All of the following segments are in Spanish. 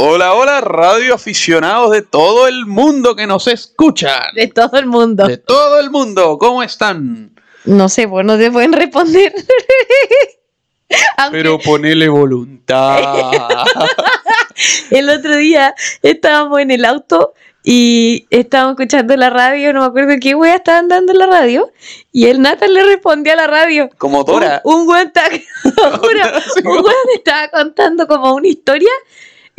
Hola, hola, radio aficionados de todo el mundo que nos escuchan. De todo el mundo. De todo el mundo, ¿cómo están? No sé, pues no te pueden responder. Aunque Pero ponele voluntad. el otro día estábamos en el auto y estábamos escuchando la radio, no me acuerdo qué wea estaban dando en la radio, y el Nathan le respondía a la radio. Como Dora. Un, un juro, un weón estaba contando como una historia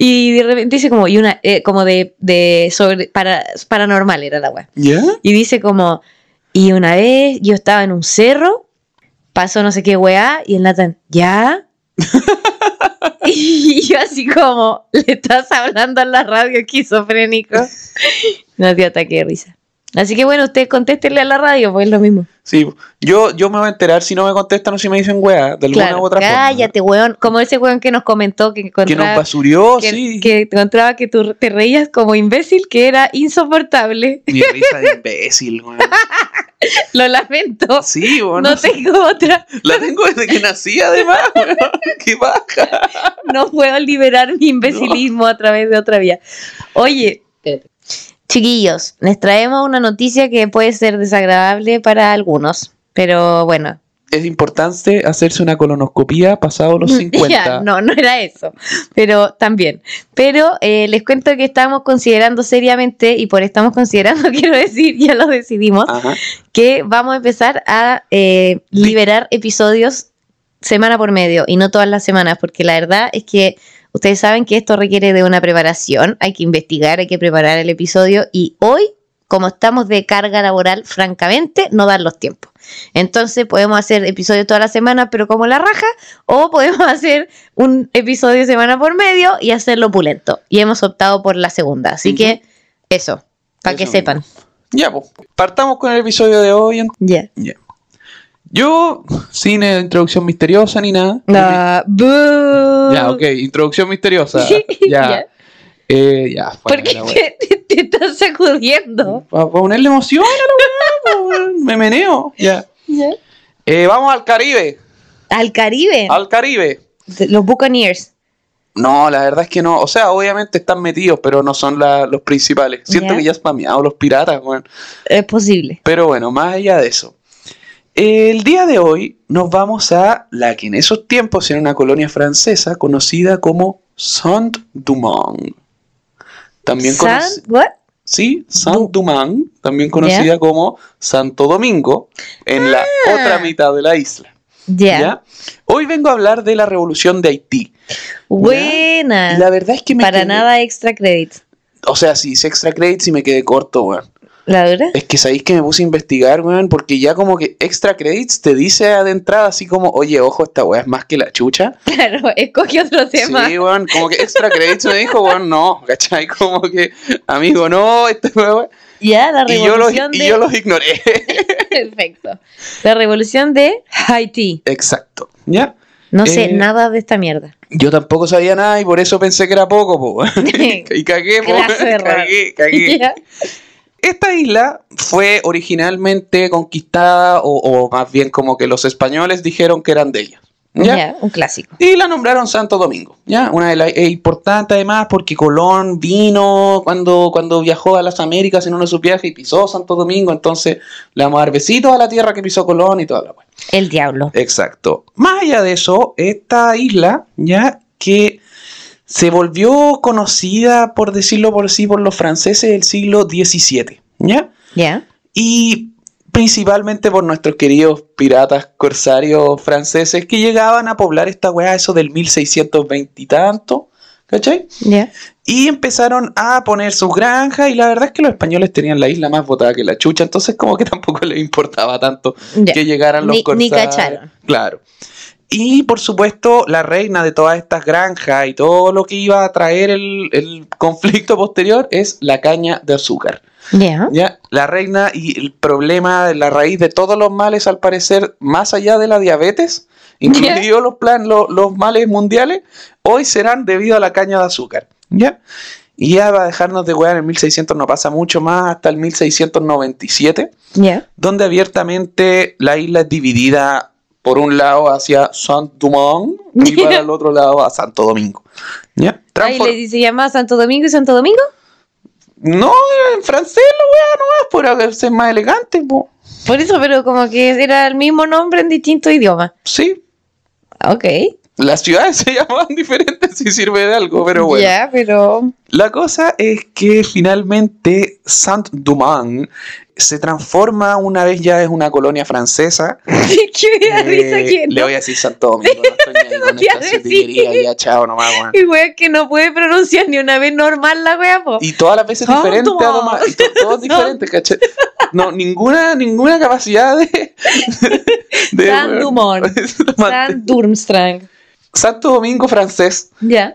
y de repente dice como, y una, eh, como de, de sobre, para, paranormal era la wea. ¿Ya? Y dice como, y una vez yo estaba en un cerro, pasó no sé qué weá, y el Nathan, ¿ya? y yo así como, le estás hablando a la radio esquizofrénico. No dio ataque de risa. Así que bueno, ustedes contéstenle a la radio, pues es lo mismo. Sí, yo, yo me voy a enterar si no me contestan o si me dicen weá, de alguna Claro, u otra forma. cállate, weón. Como ese weón que nos comentó que Que nos encontraba basurió, que, sí. que encontraba que tú te reías como imbécil, que era insoportable. Mi risa de imbécil, weón. Lo lamento. Sí, weón. No tengo otra. La tengo desde que nací, además, weón. Qué baja. No puedo liberar mi imbecilismo a través de otra vía. Oye, chiquillos, les traemos una noticia que puede ser desagradable para algunos, pero bueno. Es importante hacerse una colonoscopía pasado los 50. Ya, no, no era eso, pero también. Pero eh, les cuento que estamos considerando seriamente, y por estamos considerando, quiero decir, ya lo decidimos, Ajá. que vamos a empezar a eh, liberar episodios semana por medio y no todas las semanas, porque la verdad es que ustedes saben que esto requiere de una preparación, hay que investigar, hay que preparar el episodio y hoy, como estamos de carga laboral, francamente, no dan los tiempos. Entonces podemos hacer episodios toda la semana, pero como la raja, o podemos hacer un episodio semana por medio y hacerlo pulento. Y hemos optado por la segunda, así que eso, para que sepan. Ya, pues. Partamos con el episodio de hoy. Ya. Ya. Yo, sin eh, introducción misteriosa ni nada. Ah, boo. Ya, ok, introducción misteriosa. Ya. Eh, ya, ¿Por qué te, te estás sacudiendo? Para ponerle emoción a la weá, me meneo. Ya. Eh, vamos al Caribe. Al Caribe. Al Caribe. Los Buccaneers. No, la verdad es que no. O sea, obviamente están metidos, pero no son la- los principales. Siento Ya. que ya spameado los piratas, weón. Es posible. Pero bueno, más allá de eso. El día de hoy nos vamos a la que en esos tiempos era una colonia francesa conocida como Saint-Dumont. También what? Sí, Saint-Dumont, también conocida como Santo Domingo, en la Ah. otra mitad de la isla. Ya. ¿ya? Hoy vengo a hablar de la revolución de Haití. Buena. La verdad es que me Para quedé- nada extra credits. O sea, si hice extra credits y me quedé corto, weón. Es que sabéis que me puse a investigar, weón, porque ya como que extra credits te dice de entrada así como, oye, ojo, esta weá es más que la chucha. Claro, escogí otro tema. Sí, weón, como que extra credits me dijo, weón, no, ¿cachai? Como que, amigo, no, esta weá. Ya, la Y yo, los, revolución y de. yo los ignoré. Perfecto. La revolución de Haití. Exacto, ¿ya? No sé Eh, nada de esta mierda. Yo tampoco sabía nada y por eso pensé que era poco, po. y cagué, po. De cagué, cagué. Ya. Esta isla fue originalmente conquistada, o, o más bien como que los españoles dijeron que eran de ellos. ¿ya? Un clásico. Y la nombraron Santo Domingo, ¿ya? Una de las es importante además porque Colón vino cuando, cuando viajó a las Américas en uno de sus viajes y pisó Santo Domingo, entonces le vamos a dar besitos a la tierra que pisó Colón y toda la. El diablo. Exacto. Más allá de eso, esta isla, ya que se volvió conocida, por decirlo por sí, por los franceses del siglo XVII, ¿ya? Ya. Y principalmente por nuestros queridos piratas corsarios franceses que llegaban a poblar esta weá, eso del 1620 y tanto, ¿cachai? Ya. Y empezaron a poner sus granjas y la verdad es que los españoles tenían la isla más botada que la chucha, entonces como que tampoco les importaba tanto que llegaran los Ni- ni corsarios. cacharon. Claro. Y por supuesto, la reina de todas estas granjas y todo lo que iba a traer el, el conflicto posterior es la caña de azúcar. Ya. ¿ya? La reina y el problema, la raíz de todos los males, al parecer, más allá de la diabetes, incluidos los, plan, lo- los males mundiales, hoy serán debido a la caña de azúcar. ¿ya? Y ya va a dejarnos de wear en 1600, no pasa mucho más, hasta el 1697 Ya. donde abiertamente la isla es dividida por un lado hacia Saint-Domingue y para el otro lado a Santo Domingo. ¿Ya? Le se llama Santo Domingo y Santo Domingo. No, en francés la weá nomás, por ser más elegante, po. Por eso, pero como que era el mismo nombre en distintos idiomas. Sí, Ok. las ciudades se llamaban diferentes si sirve de algo, pero bueno. Ya, pero. La cosa es que finalmente Saint-Domingue se transforma una vez ya es una colonia francesa. ¿Qué da risa Eh, Le voy a decir Santo Domingo, no estoy ni ahí con te iba a esta decir. sitillería, ya chao nomás, weón. Y wea que no puede pronunciar ni una vez normal la wea, po. Y todas las veces además, y to- todos diferentes, ¿cachai? No, ninguna, ninguna capacidad de. de San Dumont. San Durmstrang. Santo Domingo francés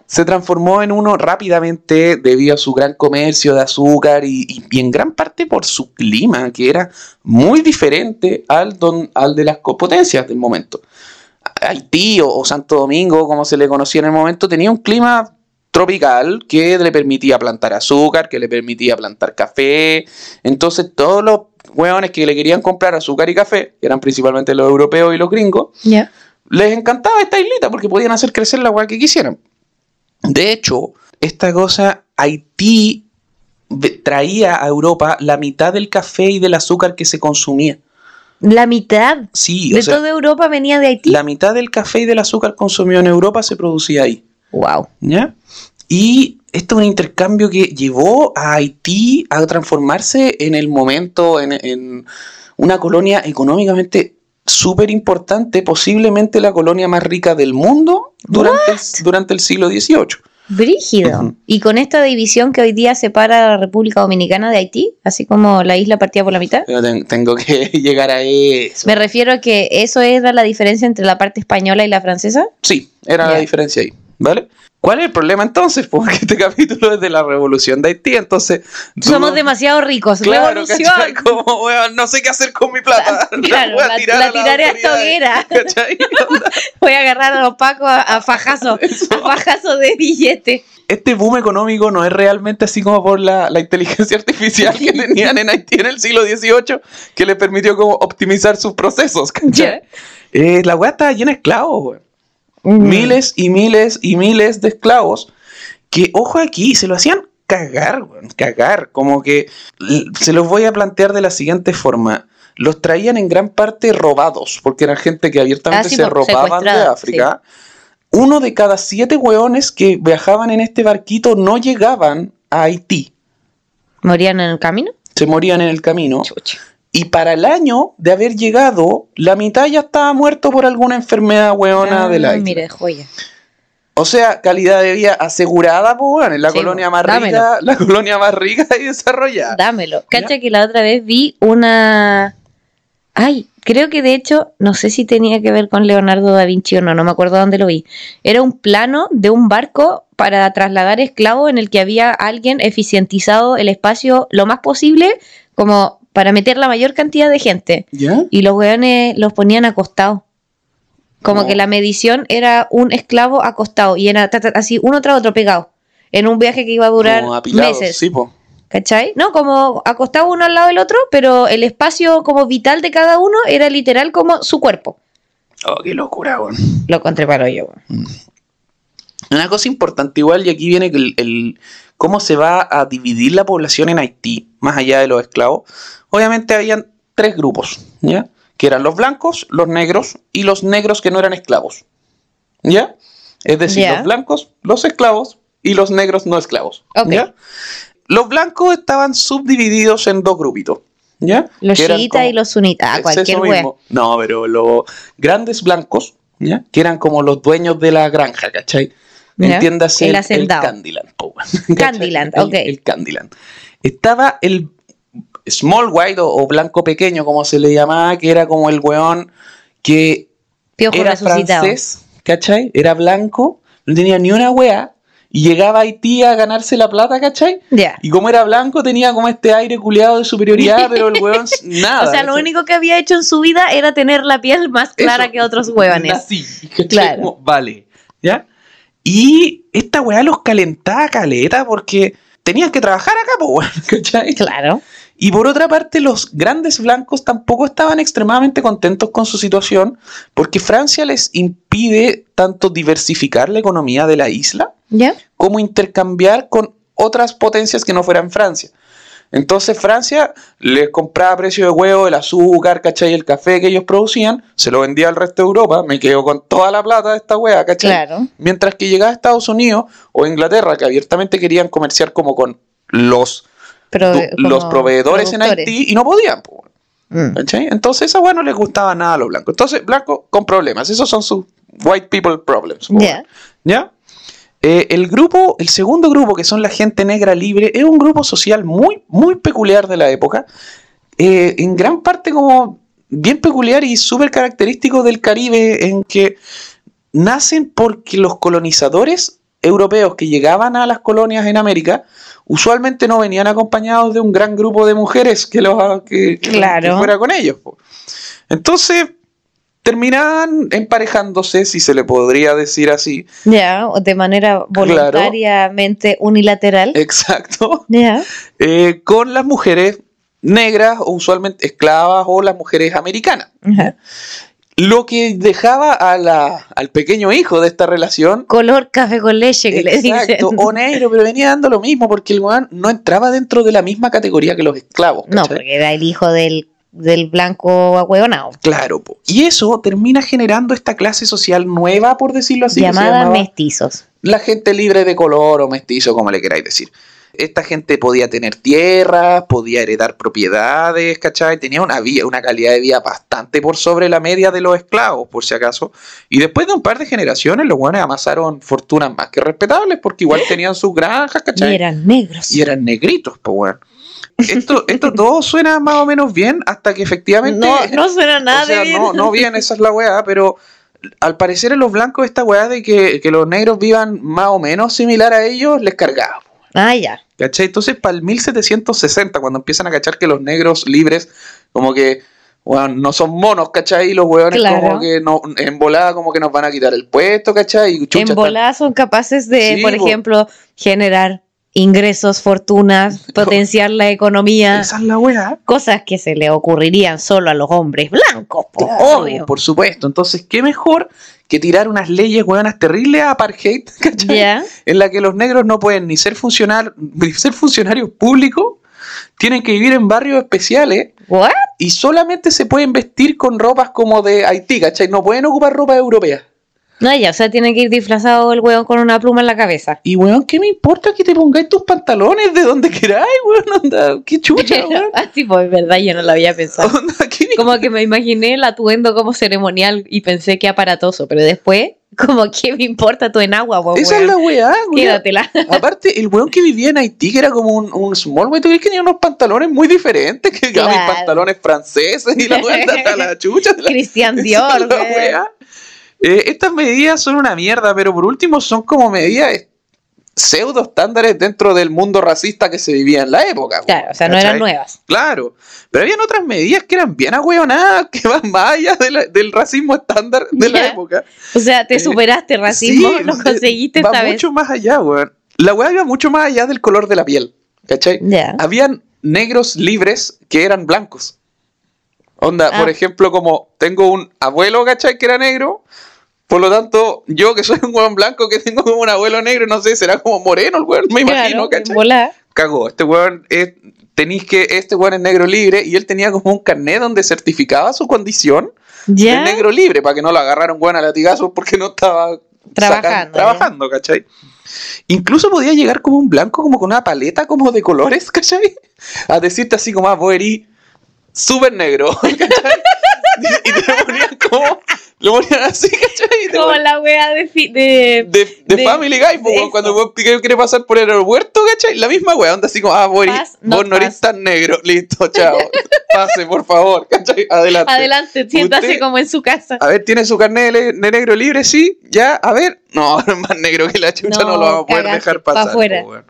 se transformó en uno rápidamente debido a su gran comercio de azúcar y, y- y en gran parte por su clima, que era muy diferente al, don- al de las potencias del momento. Haití o, o Santo Domingo, como se le conocía en el momento, tenía un clima tropical que le permitía plantar azúcar, que le permitía plantar café. Entonces todos los hueones que le querían comprar azúcar y café, que eran principalmente los europeos y los gringos. Les encantaba esta islita porque podían hacer crecer la agua que quisieran. De hecho, esta cosa, Haití traía a Europa la mitad del café y del azúcar que se consumía. La mitad Sí, de o sea, toda Europa venía de Haití. la mitad del café y del azúcar consumido en Europa se producía ahí. Wow. ¿Ya? Y esto es un intercambio que llevó a Haití a transformarse en el momento en, en una colonia económicamente súper importante, posiblemente la colonia más rica del mundo durante, el, durante el siglo XVIII. Brígido. Y con esta división que hoy día separa a la República Dominicana de Haití, así como la isla partida por la mitad. Tengo que llegar a eso. Me refiero a que eso era la diferencia entre la parte española y la francesa. Sí, era la diferencia ahí, ¿vale? ¿Cuál es el problema entonces? Porque este capítulo es de la revolución de Haití, entonces... Somos demasiado ricos. Claro, Revolución. ¿cachai? Como, weón, no sé qué hacer con mi plata. Claro, voy a la- tirar la a las tiraré a esta hoguera. Voy a agarrar a los pacos a, a fajazo. A fajazo de billete. Este boom económico no es realmente así como por la, la inteligencia artificial que tenían en Haití en el siglo XVIII, que les permitió como optimizar sus procesos, ¿cachai? Eh, la weá estaba llena de esclavos, weón. Mm. Miles y miles y miles de esclavos que, ojo aquí, se lo hacían cagar, cagar. Como que se los voy a plantear de la siguiente forma. Los traían en gran parte robados, porque eran gente que abiertamente Ah, sí, se robaban de África. Uno de cada siete weones que viajaban en este barquito no llegaban a Haití. ¿Morían en el camino? Se morían en el camino. Chucha. Y para el año de haber llegado, la mitad ya estaba muerto por alguna enfermedad weona Ah, de la isla. Mira, joya. O sea, calidad de vida asegurada, pues, en la Sí, colonia más dámelo. rica, la colonia más rica y desarrollada. Dámelo. Cacha que la otra vez vi una. Ay, creo que de hecho, no sé si tenía que ver con Leonardo da Vinci o no, no me acuerdo dónde lo vi. Era un plano de un barco para trasladar esclavos en el que había alguien eficientizado el espacio lo más posible, como para meter la mayor cantidad de gente. ¿Ya? Y los weones los ponían acostados. Como No. que la medición era un esclavo acostado y era ta, ta, así uno tras otro pegado. En un viaje que iba a durar Como apilados, meses. sí, po. ¿Cachai? No, como acostado uno al lado del otro, pero el espacio como vital de cada uno era literal como su cuerpo. Oh, qué locura, weón. Lo encontré para yo. weón. Una cosa importante igual, y aquí viene el, el- cómo se va a dividir la población en Haití, más allá de los esclavos. Obviamente habían tres grupos, ¿ya? Que eran los blancos, los negros y los negros que no eran esclavos. ¿Ya? Es decir, los blancos, los esclavos y los negros no esclavos. ¿ya? Los blancos estaban subdivididos en dos grupitos. ¿Ya? Los chiitas y los sunitas. Ah, es cualquier mismo. No, pero los grandes blancos, ¿ya? Que eran como los dueños de la granja, ¿cachai? Ya. Entiéndase El el. Candyland. Candyland, El- ok. El, Candyland. Estaba el small white o, o blanco pequeño, como se le llamaba, que era como el weón que Piojo era resucitado. francés, ¿cachai? Era blanco, no tenía ni una wea, y llegaba a Haití a ganarse la plata, ¿cachai? Ya. Y como era blanco, tenía como este aire culiado de superioridad, pero el weón nada. o sea, lo único que había hecho en su vida era tener la piel más clara Eso, que otros huevones. ¿cachai? Claro. Como, vale, ¿ya? Y esta weá los calentaba caleta porque tenían que trabajar acá, pues, ¿cachai? Claro. Y por otra parte, los grandes blancos tampoco estaban extremadamente contentos con su situación porque Francia les impide tanto diversificar la economía de la isla como intercambiar con otras potencias que no fueran Francia. Entonces Francia les compraba a precio de huevo el azúcar, ¿cachai? El café que ellos producían, se lo vendía al resto de Europa, me quedo con toda la plata de esta hueá, ¿cachai? Claro. Mientras que llegaba a Estados Unidos o Inglaterra, que abiertamente querían comerciar como con los, Prove- los proveedores en. Haití y no podían. po, Mm. ¿cachai? Entonces esa hueá no les gustaba nada a los blancos. Entonces, blancos con problemas, esos son sus white people problems. po. ¿Ya? Eh, el grupo, el segundo grupo, que son la gente negra libre, es un grupo social muy, muy peculiar de la época. Eh, en gran parte como bien peculiar y súper característico del Caribe, en que nacen porque los colonizadores europeos que llegaban a las colonias en América usualmente no venían acompañados de un gran grupo de mujeres que, los, que, que- Claro. que fuera con ellos. Entonces terminaban emparejándose, si se le podría decir así, Ya, o de manera voluntariamente unilateral. Exacto. Ya. Eh, con las mujeres negras o usualmente esclavas o las mujeres americanas. Lo que dejaba a la- al pequeño hijo de esta relación. Color café con leche que le dicen. Exacto, o negro, pero venía dando lo mismo porque el weón no entraba dentro de la misma categoría que los esclavos. No, porque era el hijo del, del blanco ahueonado. Claro, po. y eso termina generando esta clase social nueva, por decirlo así. llamada mestizos. la gente libre de color o mestizo, como le queráis decir. Esta gente podía tener tierras, podía heredar propiedades, ¿cachai? Tenía una, vida, una calidad de vida bastante por sobre la media de los esclavos, por si acaso. Y después de un par de generaciones, los buenos amasaron fortunas más que respetables, porque igual tenían sus granjas, Y ¿cachai? eran negros. Y eran negritos, pues, weón. Esto, esto todo suena más o menos bien hasta que efectivamente... No, no suena nada o sea, de bien. no, no bien, esa es la weá, pero al parecer en los blancos esta weá de que, que los negros vivan más o menos similar a ellos, les cargaba. Ah, ya. ¿Cachai? Entonces, para el 1760, cuando empiezan a cachar que los negros libres, como que, weón, no son monos, ¿cachai? Y los weones Claro. como que no, en volada como que nos van a quitar el puesto, ¿cachai? Y chucha, en están- volada son capaces de, Sí, por po. ejemplo, generar ingresos, fortunas, potenciar la economía, Esa es la weá. cosas que se le ocurrirían solo a los hombres blancos, po, Claro, obvio. Por supuesto. Entonces, ¿qué mejor que tirar unas leyes weonas terribles a apartheid, ¿cachai? En la que los negros no pueden ni ser, funcionar, ni ser funcionarios públicos, tienen que vivir en barrios especiales ¿What? y solamente se pueden vestir con ropas como de Haití, ¿cachai? No pueden ocupar ropa europea. No, ya, o sea, tiene que ir disfrazado el hueón con una pluma en la cabeza. Y weón, ¿qué me importa que te pongáis tus pantalones de donde queráis, weón? Onda, qué chucha, weón. Así pues, es verdad, yo no lo había pensado. Onda, ¿qué me- Como que me imaginé el atuendo como ceremonial y pensé que aparatoso, pero después, como que me importa tu enagua, po, Esa es weón? la weá, weón. Quédatela. Aparte, el weón que vivía en Haití, que era como un, un small weón, ¿tú crees que tenía unos pantalones muy diferentes? Que Claro. mis pantalones franceses y la weá la chucha. Cristian Dior, weón. Eh, estas medidas son una mierda, pero por último son como medidas eh, pseudo estándares dentro del mundo racista que se vivía en la época. Claro, o sea, no ¿cachai? eran nuevas. Claro, pero habían otras medidas que eran bien ahueonadas, que van más allá de la- del racismo estándar de la época. O sea, te Eh, superaste racismo, Sí, lo eh, conseguiste va esta vez. mucho más allá, weón. La weá iba mucho más allá del color de la piel, ¿cachai? Habían negros libres que eran blancos. Onda, Ah. por ejemplo, como tengo un abuelo, ¿cachai? Que era negro. Por lo tanto, yo que soy un weón blanco que tengo como un abuelo negro, no sé, será como moreno el weón, me imagino, Claro, ¿cachai? volá. Cagó, este weón es, tenéis que, este weón es negro libre y él tenía como un carnet donde certificaba su condición Ya. de negro libre para que no lo agarraran weón a latigazos porque no estaba Trabajando, sacan- trabajando, ¿cachai? Incluso podía llegar como un blanco, como con una paleta como de colores, ¿cachai? A decirte así como, ah, vos súper negro, ¿cachai? Y te ponían como, lo ponían así, ¿cachai? Como ponían- la wea de, fi- de, de, de de- Family Guy, po, cuando vos quiere pasar por el aeropuerto, ¿cachai? La misma weá, onda así como, ah, eres- Pass, no vos no eres tan negro, listo, chao. Pase, por favor, ¿cachai? Adelante. Adelante, siéntase Usted- como en su casa. A ver, ¿tiene su carnet de, negro libre? Sí, ya, a ver. No, es más negro que la chucha, no, No, lo vamos a poder dejar pa' pasar. po, weón.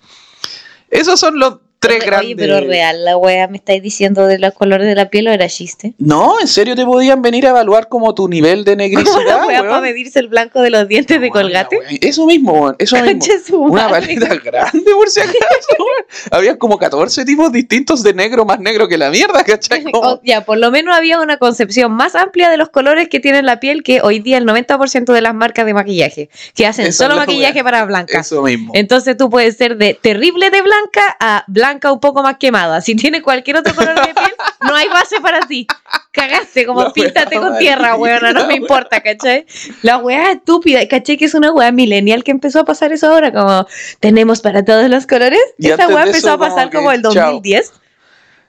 Esos son los tres Oye, grandes. pero real, la wea me estáis diciendo de los colores de la piel o era chiste. No, en serio te podían venir a evaluar como tu nivel de negricidad. la wea para medirse el blanco de los dientes de colgate. Eso mismo, eso mismo. Una paleta grande, por si acaso. Había como 14 tipos distintos de negro más negro que la mierda, ¿cachai? O- ya, por lo menos había una concepción más amplia de los colores que tiene la piel que hoy día el 90% de las marcas de maquillaje, que hacen solo maquillaje wea. para blancas. Eso mismo. Entonces tú puedes ser de terrible de blanca a blanca un poco más quemada. Si tienes cualquier otro color de piel, no hay base para ti. Cagaste, como La píntate con tierra, weona, no me importa, ¿cachai? La wea estúpida, ¿cachai? Que es una wea millennial que empezó a pasar eso ahora, como tenemos para todos los colores. Y Esa de empezó a pasar como como que, el chao. 2010.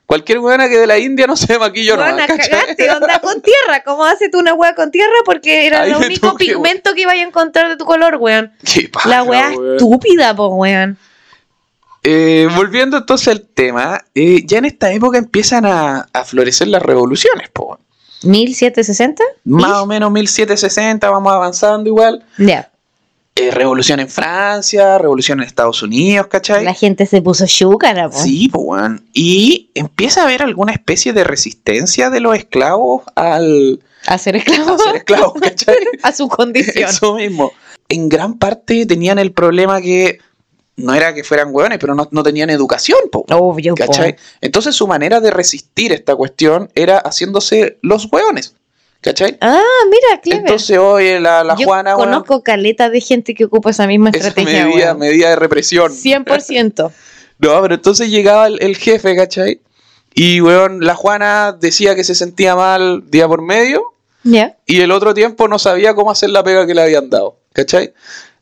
Cualquier weona que de la India no se maquilló Weona, ¿cachai? cagaste, onda con tierra. ¿Cómo haces tú una wea con tierra? Porque era Ahí el único pigmento que iba a encontrar de tu color, weón. Paja, La wea weón. estúpida, po, weón. Eh, volviendo entonces al tema, eh, ya en esta época empiezan a, a florecer las revoluciones, po. ¿1760? Más o menos 1760, vamos avanzando igual. Ya. Eh, revolución en Francia, revolución en Estados Unidos, ¿cachai? La gente se puso chúcara, po. Sí, weón. Y empieza a haber alguna especie de resistencia de los esclavos al A ser a esclavo. ser esclavos, ¿cachai? a su condición. Eso mismo. En gran parte tenían el problema que no era que fueran hueones, pero no, no tenían educación, po, Obvio, po. ¿cachai? Entonces su manera de resistir esta cuestión era haciéndose los hueones, ¿cachai? Ah, mira, clever. Entonces, oye, la, la Yo Juana, conozco caleta de gente que ocupa esa misma esa estrategia, medida, medida de represión. 100%. No, pero entonces llegaba el, el jefe, ¿cachai? Y, weón, la Juana decía que se sentía mal día por medio y el otro tiempo no sabía cómo hacer la pega que le habían dado, ¿cachai?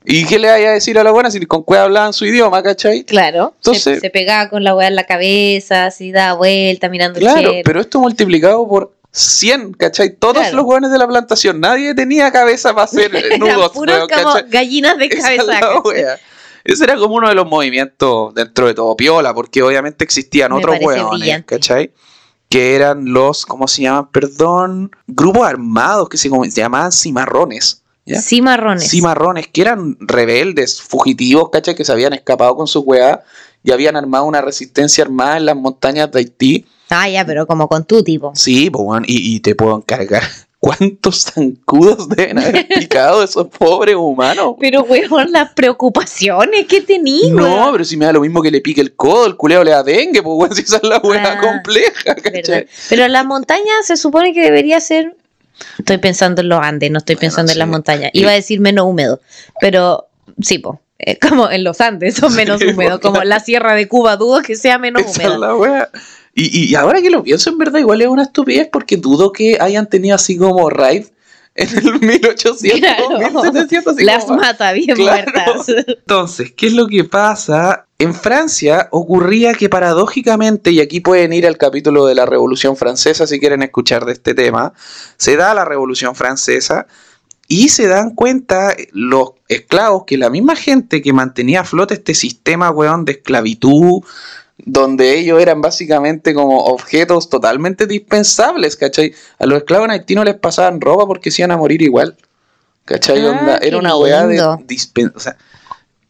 ¿Y qué le vaya a decir a la buena si con cueva hablaban su idioma, ¿cachai? Claro. se- Entonces- se, pegaba con la weá en la cabeza, así daba vuelta, mirando el Claro, pero esto multiplicado por 100, ¿cachai? Todos Claro. los hueones de la plantación, nadie tenía cabeza para hacer nudos, puros como gallinas de cabeza. Ese era como uno de los movimientos dentro de todo piola, porque obviamente existían Me otros hueones, brillante. ¿cachai? Que eran los, ¿cómo se llaman? Perdón, grupos armados que se llamaban cimarrones. ¿Ya? Cimarrones. Cimarrones, que eran rebeldes, fugitivos, ¿cachai? Que se habían escapado con su weá y habían armado una resistencia armada en las montañas de Haití. Ah, ya, pero como con tu tipo. Sí, pues, y, y te puedo encargar. ¿Cuántos zancudos deben haber picado esos pobres humanos? Pero, weón, las preocupaciones que tenía, No, pero si me da lo mismo que le pique el codo, el culeo le da dengue, pues weón, si esa es la weá Ah, compleja, ¿cachai? ¿verdad? Pero la montaña se supone que debería ser. Estoy pensando en los Andes, no estoy Bueno, pensando en las sí. montañas. Y- Iba a decir menos húmedo, pero sí, po. eh, como en los Andes son menos Sí, húmedos, como la sierra de Cuba, dudo que sea menos húmeda. weá. Y, y ahora que lo pienso, en verdad, igual es una estupidez porque dudo que hayan tenido así como raid en el 1800, Claro. 1700, así Las como- mata bien Claro. muertas. Entonces, ¿qué es lo que pasa? En Francia ocurría que paradójicamente, y aquí pueden ir al capítulo de la Revolución Francesa si quieren escuchar de este tema, se da la Revolución Francesa y se dan cuenta los esclavos que la misma gente que mantenía a flote este sistema, weón, de esclavitud, donde ellos eran básicamente como objetos totalmente dispensables, ¿cachai? A los esclavos en Haití no les pasaban ropa porque se iban a morir igual. ¿Cachai? Ah, Onda, era una weá de lindo. dispen- o sea,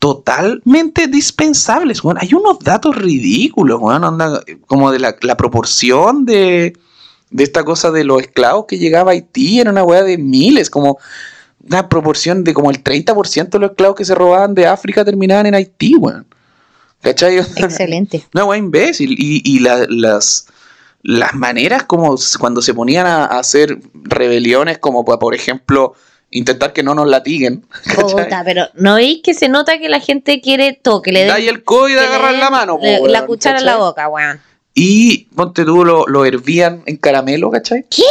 totalmente dispensables. Hay unos datos ridículos, como de la, la proporción de, de esta cosa de los esclavos que llegaba a Haití, era una weá de miles, como una proporción de como el 30% de los esclavos que se robaban de África terminaban en Haití, weón. ¿Cachai? Excelente. Una weá imbécil. Y, y la- las, las maneras como cuando se ponían a, a hacer rebeliones, como por ejemplo intentar que no nos latiguen. Puta, pero ¿no veis que se nota que la gente quiere todo? Que le Da el codo y de le agarrar la mano. po, la- weón, cuchara en la boca, weón. Y ponte tú, lo, lo hervían en caramelo, ¿cachai? ¿Qué?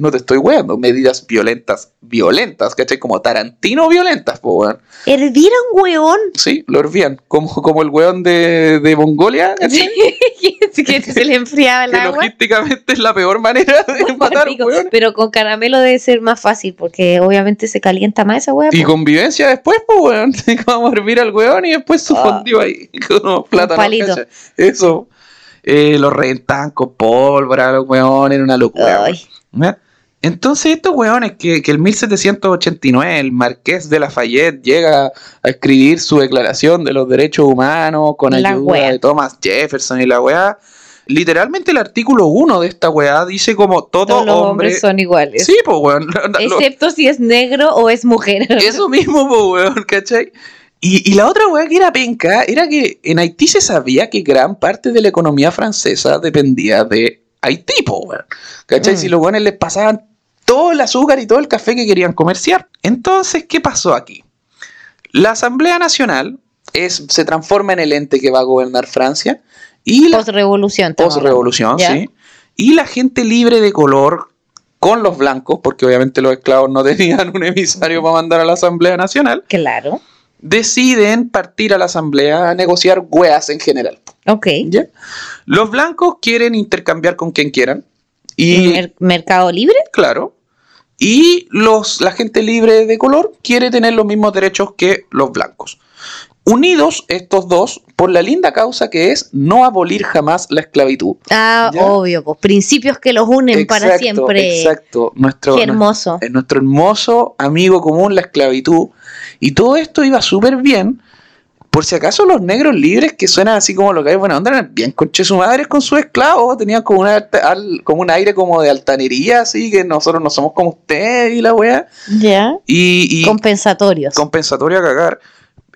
No te estoy weando. Medidas violentas, violentas, ¿cachai? Como Tarantino violentas, po, weón. Hervir a un weón. Sí, lo hervían. Como, como el weón de, de Mongolia, ¿cachai? que se le enfriaba el que agua. logísticamente es la peor manera de matar a un Pico. weón. Pero con caramelo debe ser más fácil porque obviamente se calienta más esa weá. Y convivencia después, pues, weón. Vamos a hervir al weón y después su fondió ahí con unos plátanos. Eso. Eh, los reventaban con pólvora, los weones, era una locura. Ay. Entonces estos weones que, que el 1789 el marqués de Lafayette llega a escribir su declaración de los derechos humanos con La ayuda wea. de Thomas Jefferson y la weá, literalmente el artículo 1 de esta weá dice como todo Todos los hombre... hombres son iguales. Sí, pues weón. lo- Excepto si es negro o es mujer. Eso mismo, pues weón, ¿cachai? Y, y la otra weá que era penca era que en Haití se sabía que gran parte de la economía francesa dependía de Haití, po, weón. ¿Cachai? Mm. Si los weones les pasaban todo el azúcar y todo el café que querían comerciar. Entonces, ¿qué pasó aquí? La Asamblea Nacional es, se transforma en el ente que va a gobernar Francia y Post-revolución. post-revolución, sí. Y la gente libre de color con los blancos, porque obviamente los esclavos no tenían un emisario para mandar a la Asamblea Nacional, Claro. deciden partir a la Asamblea a negociar weas en general. Ok. ¿ya? Los blancos quieren intercambiar con quien quieran. Y, Mer- ¿Mercado libre? claro, y los, la gente libre de color quiere tener los mismos derechos que los blancos. Unidos estos dos por la linda causa que es no abolir jamás la esclavitud. Ah, ¿Ya? obvio, pues principios que los unen para siempre. Exacto. Nuestro, Qué hermoso. nuestro, nuestro hermoso amigo común, la esclavitud. Y todo esto iba súper bien. Por si acaso los negros libres, que suenan así como lo que hay buena onda, eran bien conche su madre con sus esclavos. Tenían como, una, alta- al- como un aire como de altanería, así que nosotros no somos como ustedes y la wea. Ya. Y, y Compensatorios. compensatorio a cagar.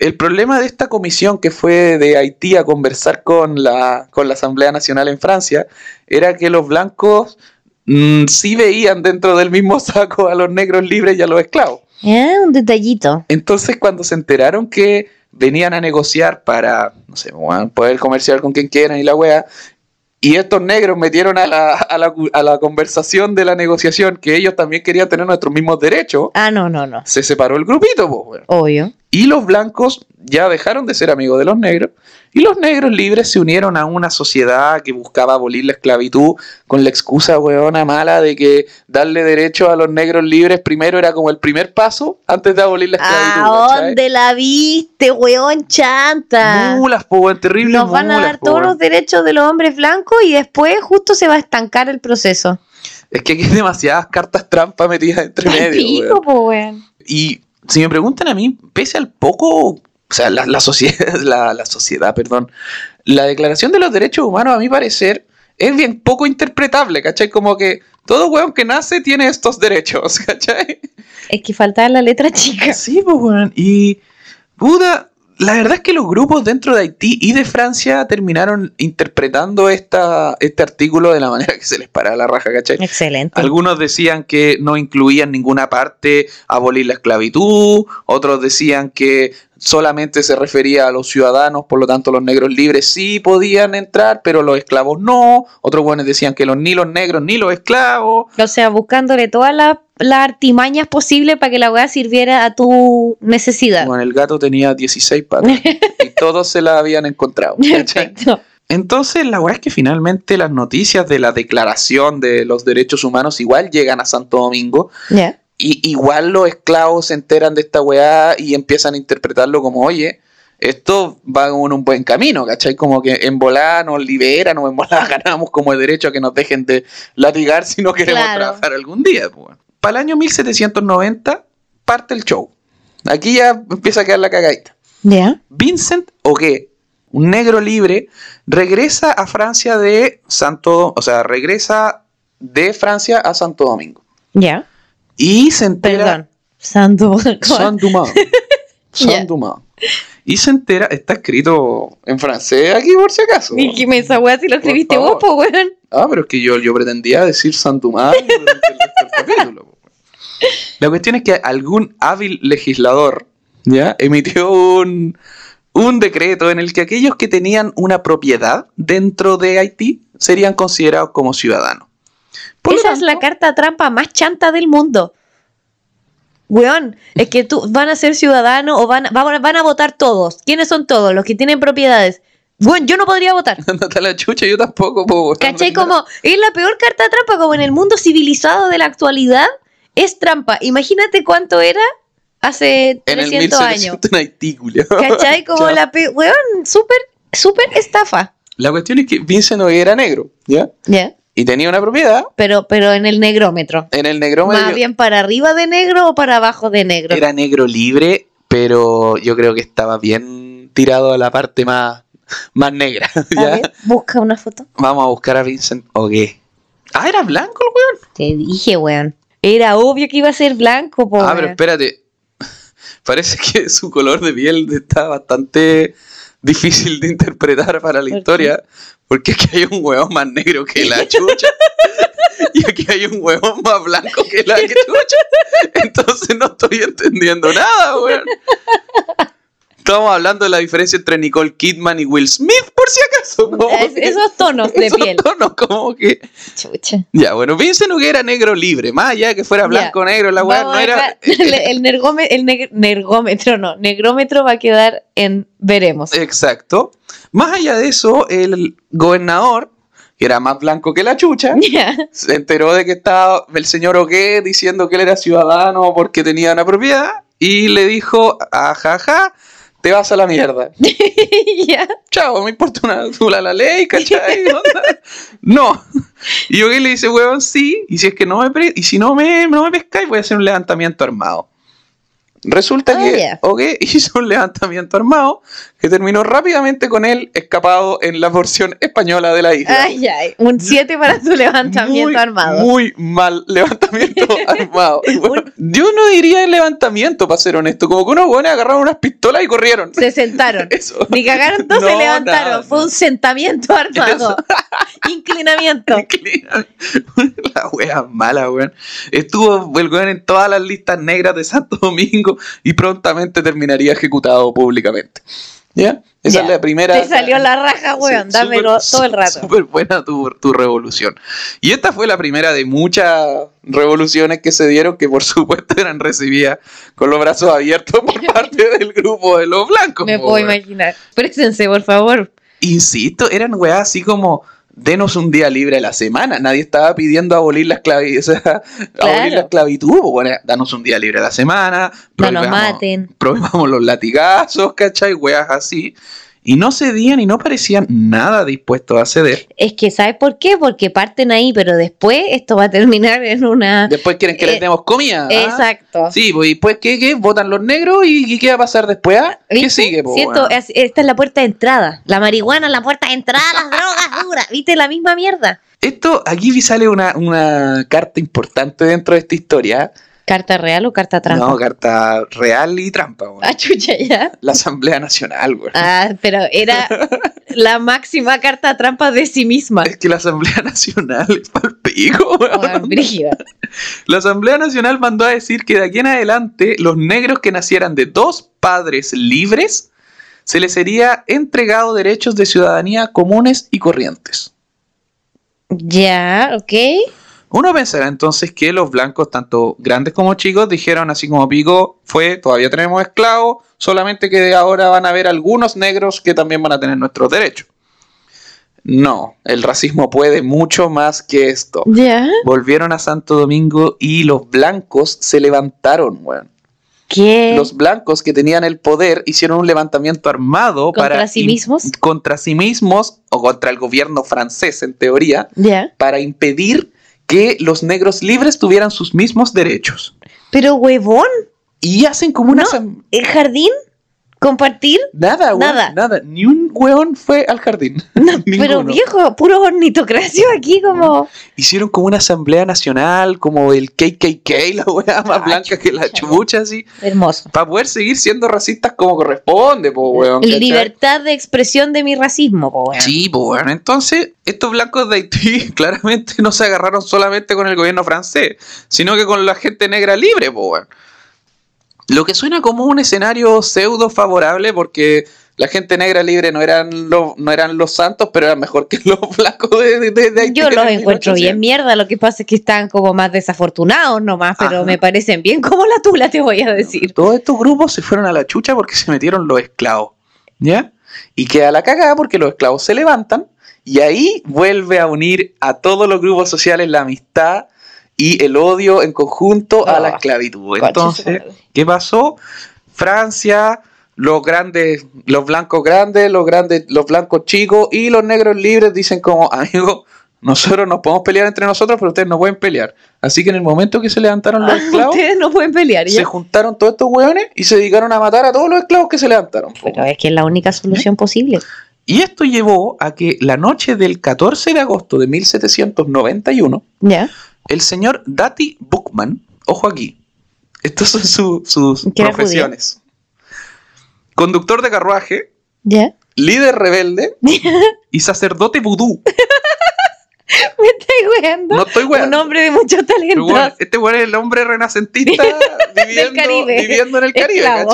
El problema de esta comisión que fue de Haití a conversar con la, con la Asamblea Nacional en Francia era que los blancos mm, sí veían dentro del mismo saco a los negros libres y a los esclavos. Ah, un detallito. Entonces cuando se enteraron que venían a negociar para, no sé, poder comerciar con quien quieran y la wea, y estos negros metieron a la, a la, a la conversación de la negociación que ellos también querían tener nuestros mismos derechos, Ah, no, no, no. se separó el grupito, pues. Obvio. Y los blancos ya dejaron de ser amigos de los negros. Y los negros libres se unieron a una sociedad que buscaba abolir la esclavitud con la excusa, weona, mala de que darle derecho a los negros libres primero era como el primer paso antes de abolir la esclavitud. ¿A ¿cachai? dónde la viste, weón chanta? Mulas, po, weón, terrible. Nos van a dar todos los derechos de los hombres blancos y después justo se va a estancar el proceso. Es que aquí hay demasiadas cartas trampa metidas entre medio. pico, po, weón. Y si me preguntan a mí, pese al poco, o sea, la, la sociedad, la, la sociedad, perdón, la Declaración de los Derechos Humanos, a mi parecer, es bien poco interpretable, ¿cachai? Como que todo weón que nace tiene estos derechos, ¿cachai? Es que faltaba la letra chica. Sí, pues, weón. Y, puta, la verdad es que los grupos dentro de Haití y de Francia terminaron interpretando esta, este artículo de la manera que se les para la raja, ¿cachai? Excelente. Algunos decían que no incluía en ninguna parte abolir la esclavitud, otros decían que solamente se refería a los ciudadanos, por lo tanto los negros libres sí podían entrar, pero los esclavos no. Otros buenos decían que los, ni los negros ni los esclavos. O sea, buscándole todas las las artimañas posibles para que la weá sirviera a tu necesidad. Bueno, el gato tenía 16 patas y todos se la habían encontrado. Perfecto. Entonces, la weá es que finalmente las noticias de la Declaración de los Derechos Humanos igual llegan a Santo Domingo. Y igual los esclavos se enteran de esta weá y empiezan a interpretarlo como, oye, esto va en un buen camino, ¿cachai? Como que en volada nos liberan o en volada ganamos como el derecho a que nos dejen de latigar si no queremos Claro. trabajar algún día. pues. Para el año 1790 parte el show. Aquí ya empieza a quedar la cagadita. Ya. Vincent Ogué, un negro libre, regresa a Francia de Santo, o sea, regresa de Francia a Santo Domingo. Ya. Y se entera... Perdón. Santo. Saint-Dumas. Ya. Saint-Dumas. Y se entera, está escrito en francés aquí por si acaso. Dime esa weá si lo escribiste vos, po, weón. Ah, pero es que yo, yo pretendía decir Saint-Dumas durante el capítulo. La cuestión es que algún hábil legislador ya emitió un, un decreto en el que aquellos que tenían una propiedad dentro de Haití serían considerados como ciudadanos. Por Esa es la carta trampa más chanta del mundo. Weón, es que tú van a ser ciudadanos o van, van, van a votar todos. ¿Quiénes son todos? Los que tienen propiedades. Weón, yo no podría votar. Ándate a la chucha, yo tampoco puedo. ¿Cachai? Como es la peor carta trampa, como en el mundo civilizado de la actualidad, es trampa. Imagínate cuánto era hace En el 300 años. 1700 en Haití. ¿Cachai? Como la pe... Weón, súper, súper estafa. La cuestión es que Vincent Ogué era negro, ¿ya? ¿Ya? y tenía una propiedad Pero, pero en el negrómetro. en el negrómetro. Más bien para arriba de negro o para abajo de negro. Era negro libre, pero yo creo que estaba bien tirado a la parte más, más negra. A ¿ya? ver, busca una foto. Vamos a buscar a Vincent Ogue. Ah, era blanco el weón. Te dije, weón. Era obvio que iba a ser blanco, po, Ah, pero espérate. Parece que su color de piel está bastante difícil de interpretar para la ¿Por historia. Porque aquí hay un huevón más negro que la chucha. y aquí hay un huevón más blanco que la chucha. Entonces no estoy entendiendo nada, weón. Estamos hablando de la diferencia entre Nicole Kidman y Will Smith, por si acaso. Es- que- esos tonos de esos piel. tonos como que... Chucha. Ya, bueno, Vincent Huguet era negro libre, más allá de que fuera Ya. blanco o negro, la weá no a era... el, nergome- el neg- nergómetro, no. Negrómetro va a quedar en veremos. Exacto. Más allá de eso, el gobernador, que era más blanco que la chucha, Ya. se enteró de que estaba el señor Ogué diciendo que él era ciudadano porque tenía una propiedad y le dijo, ajaja, te vas a la mierda. ya. Chao, me importa una tula la ley, ¿cachai? No. Y Ogué le dice, huevón, sí, y si es que no me, pre- y si no me, no me pescáis, voy a hacer un levantamiento armado. Resulta Ah, que ya. Ogué hizo un levantamiento armado que terminó rápidamente con él escapado en la porción española de la isla. Ay, ay. Un 7 para tu levantamiento muy, armado. Muy mal levantamiento armado. Bueno, yo no diría el levantamiento, para ser honesto. Como que unos buenos agarraron unas pistolas y corrieron. Se sentaron. Eso. Ni cagaron todos, se No, levantaron. nada, Fue no. un sentamiento armado. Inclinamiento. La wea mala, weón. Estuvo el weón en todas las listas negras de Santo Domingo y prontamente terminaría ejecutado públicamente. ¿Ya? Esa Ya. es la primera. Te salió la raja, weón. Sí, Dámelo todo el rato. Súper buena tu, tu revolución. Y esta fue la primera de muchas revoluciones que se dieron que por supuesto eran recibidas con los brazos abiertos por parte del grupo de los blancos. Me puedo imaginar. Présense, por favor. Insisto, eran weas así como denos un día libre a la semana. Nadie estaba pidiendo abolir la esclavitud, o sea, abolir la esclavitud. pues, Bueno, danos un día libre a la semana. No nos maten. Prohibamos los latigazos, ¿cachai? Weas así. Y no cedían y no parecían nada dispuestos a ceder. Es que, ¿sabes por qué? Porque parten ahí, pero después esto va a terminar en una. Después quieren que les Eh, demos comida. ¿ah? Exacto. Sí, pues y después, ¿qué, qué? ¿Votan los negros? ¿Y, y qué va a pasar después? ah? ¿Qué ¿Viste? sigue, po, es- esta es la puerta de entrada. La marihuana es la puerta de entrada, las drogas duras. ¿Viste? La misma mierda. Esto, aquí sale una, una carta importante dentro de esta historia. ¿Carta real o carta trampa? No, carta real y trampa, weón. Ah, chucha, ya. La Asamblea Nacional, güey. Ah, pero era la máxima carta trampa de sí misma. Es que la Asamblea Nacional es. Weón, brígida. La Asamblea Nacional mandó a decir que de aquí en adelante los negros que nacieran de dos padres libres se les sería entregado derechos de ciudadanía comunes y corrientes. Ya, ok. Uno pensará entonces que los blancos, tanto grandes como chicos, dijeron así como Pico fue, todavía tenemos esclavos, solamente que ahora van a haber algunos negros que también van a tener nuestros derechos. No, el racismo puede mucho más que esto. Ya. Volvieron a Santo Domingo y los blancos se levantaron, weón. ¿Qué? Los blancos que tenían el poder hicieron un levantamiento armado ¿Contra para sí mismos? contra sí mismos o contra el gobierno francés en teoría Ya. para impedir que los negros libres tuvieran sus mismos derechos. Pero huevón, Y hacen como una No. el jardín, compartir. nada, weón, Nada. nada, Ni un weón fue al jardín. Pero viejo, puro ornitocracio aquí como... Hicieron como una asamblea nacional, como el KKK, la weá más Ah, blanca que la chucha. así. Hermoso. Para poder seguir siendo racistas como corresponde, po, weón. Libertad de expresión de mi racismo, po, weón. Sí, pues bueno, entonces estos blancos de Haití claramente no se agarraron solamente con el gobierno francés, sino que con la gente negra libre, pues bueno. Lo que suena como un escenario pseudo favorable porque la gente negra libre no eran los, no eran los santos, pero eran mejor que los blancos de, de-. Yo los encuentro 1800. bien mierda, lo que pasa es que están como más desafortunados nomás, pero Ajá. me parecen bien como la tula, te voy a decir. Todos estos grupos se fueron a la chucha porque se metieron los esclavos. ¿Ya? Y queda la cagada porque los esclavos se levantan y ahí vuelve a unir a todos los grupos sociales la amistad y el odio en conjunto a la Ah, esclavitud. Entonces. ¿qué pasó? Francia, los grandes, los blancos grandes, los grandes, los blancos chicos y los negros libres dicen como, amigo, nosotros nos podemos pelear entre nosotros, pero ustedes no pueden pelear. Así que en el momento que se levantaron los esclavos, Ustedes no pueden pelear. se juntaron todos estos hueones y se dedicaron a matar a todos los esclavos que se levantaron. Pero es que es la única solución posible. Y esto llevó a que la noche del 14 de agosto de 1791, ¿Ya? El señor Dati Bookman, ojo aquí, estas son su- sus profesiones. Conductor de carruaje, ¿Ya? líder rebelde y sacerdote vudú. Me estoy weando. No estoy Un weando. hombre de mucho talento. este weón es el hombre renacentista viviendo, Caribe. viviendo en el Caribe.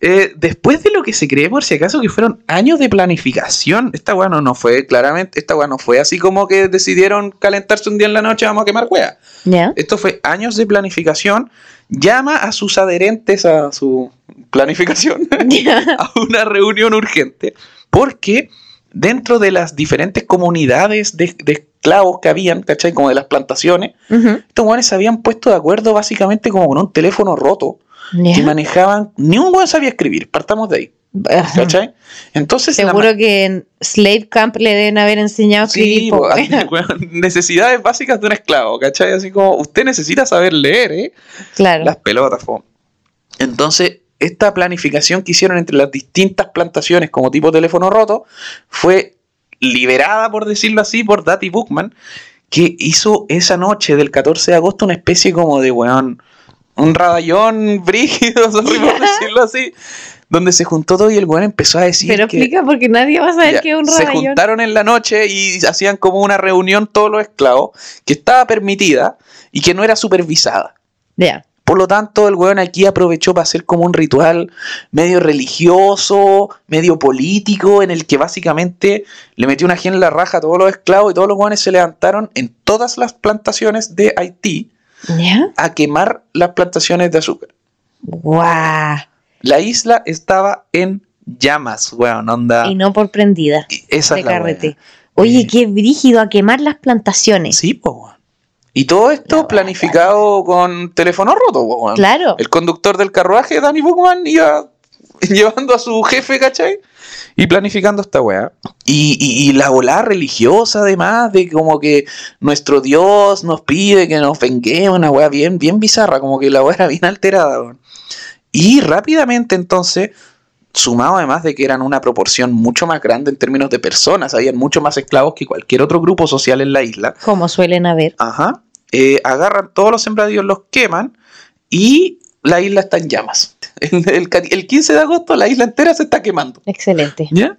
Eh, después de lo que se cree por si acaso que fueron años de planificación, esta weá no, no fue claramente, esta weá no fue así como que decidieron calentarse un día en la noche, vamos a quemar weá. Esto fue años de planificación, llama a sus adherentes a su planificación a una reunión urgente, porque dentro de las diferentes comunidades de, de esclavos que habían, ¿cachai? Como de las plantaciones, estos weones se habían puesto de acuerdo básicamente como con un teléfono roto, que manejaban, ni un weón sabía escribir, partamos de ahí, ¿cachai? Entonces, Seguro que en Slave Camp le deben haber enseñado a escribir. Sí, necesidades básicas de un esclavo, ¿cachai? Así como, usted necesita saber leer, ¿eh? claro. Las pelotas, po. Entonces, esta planificación que hicieron entre las distintas plantaciones como tipo teléfono roto fue liberada, por decirlo así, por Dati Bookman, que hizo esa noche del 14 de agosto una especie como de, weón, un radallón brígido, sorry por decirlo así, donde se juntó todo y el weón empezó a decir Pero que... explica porque nadie va a saber que es un se radallón. juntaron en la noche y hacían como una reunión todos los esclavos que estaba permitida y que no era supervisada. Ya. Por lo tanto, el weón aquí aprovechó para hacer como un ritual medio religioso, medio político, en el que básicamente le metió una gen en la raja a todos los esclavos y todos los weones se levantaron en todas las plantaciones de Haití ¿Ya? a quemar las plantaciones de azúcar. Guau. La isla estaba en llamas, weón, onda. Y no por prendida. Esa de es la carrete. Oye, Eh. qué brígido a quemar las plantaciones. Sí, weón. Y todo esto planificado con teléfono roto, weón. Claro. El conductor del carruaje, Danny Bookman, iba llevando a su jefe, ¿cachai? Y planificando esta weá. Y, y- y la volada religiosa, además, de como que nuestro Dios nos pide que nos venguemos, una weá bien, bien bizarra, como que la weá era bien alterada. Y rápidamente, entonces, sumado además de que eran una proporción mucho más grande en términos de personas, habían mucho más esclavos que cualquier otro grupo social en la isla. Como suelen haber. Ajá. Eh, agarran todos los sembradíos, los queman y la isla está en llamas. El, el ca- el 15 de agosto la isla entera se está quemando. Excelente. ¿Ya?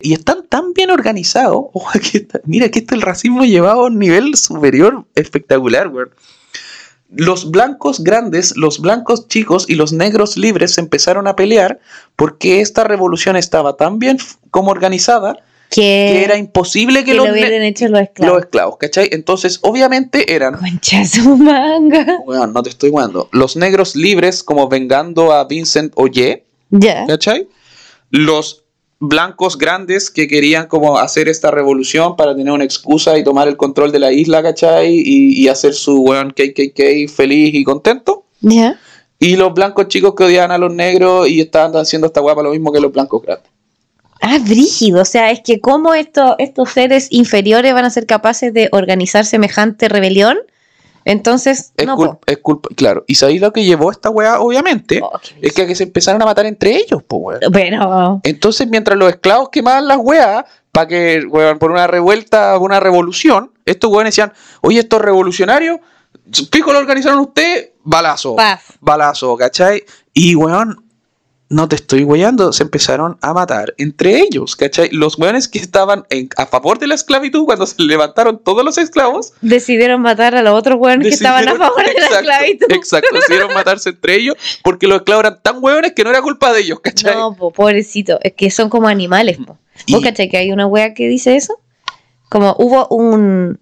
Y están tan bien organizados. Ojo, aquí está- mira el racismo llevado a un nivel superior espectacular, weón. Los blancos grandes, los blancos chicos y los negros libres se empezaron a pelear porque esta revolución estaba tan bien como organizada Que, que era imposible que, lo hubieran hecho los los esclavos. ¿cachai? Entonces, obviamente eran Concha su manga. No te estoy jugando. Los negros libres como vengando a Vincent Oye, Ya. ¿cachai? Los blancos grandes que querían como hacer esta revolución para tener una excusa y tomar el control de la isla, ¿cachai? Y, y hacer su weón KKK feliz y contento. Ya. Y los blancos chicos que odiaban a los negros y estaban haciendo esta guapa lo mismo que los blancos grandes. Ah, brígido. O sea, es que cómo esto, estos seres inferiores van a ser capaces de organizar semejante rebelión. Entonces, Es, no. cul- po. es culpa, claro. Y sabéis lo que llevó esta weá, obviamente, Oh, es que, que se empezaron a matar entre ellos, pues weón. Pero, Entonces, mientras los esclavos quemaban las weas, para que, weón, por una revuelta, por una revolución, estos weones decían, oye, estos revolucionarios, pico lo organizaron ustedes, balazo, balazo, ¿cachai? Y, weón, no te estoy weyando, se empezaron a matar entre ellos, ¿cachai? Los weones que estaban en- a favor de la esclavitud, cuando se levantaron todos los esclavos, Decidieron matar a los otros hueones que estaban a favor de la esclavitud. Exacto, decidieron matarse entre ellos porque los esclavos eran tan hueones que no era culpa de ellos, ¿cachai? No, po, pobrecito. Es que son como animales, po. ¿Vos Y- cachai que hay una wea que dice eso? Como hubo un.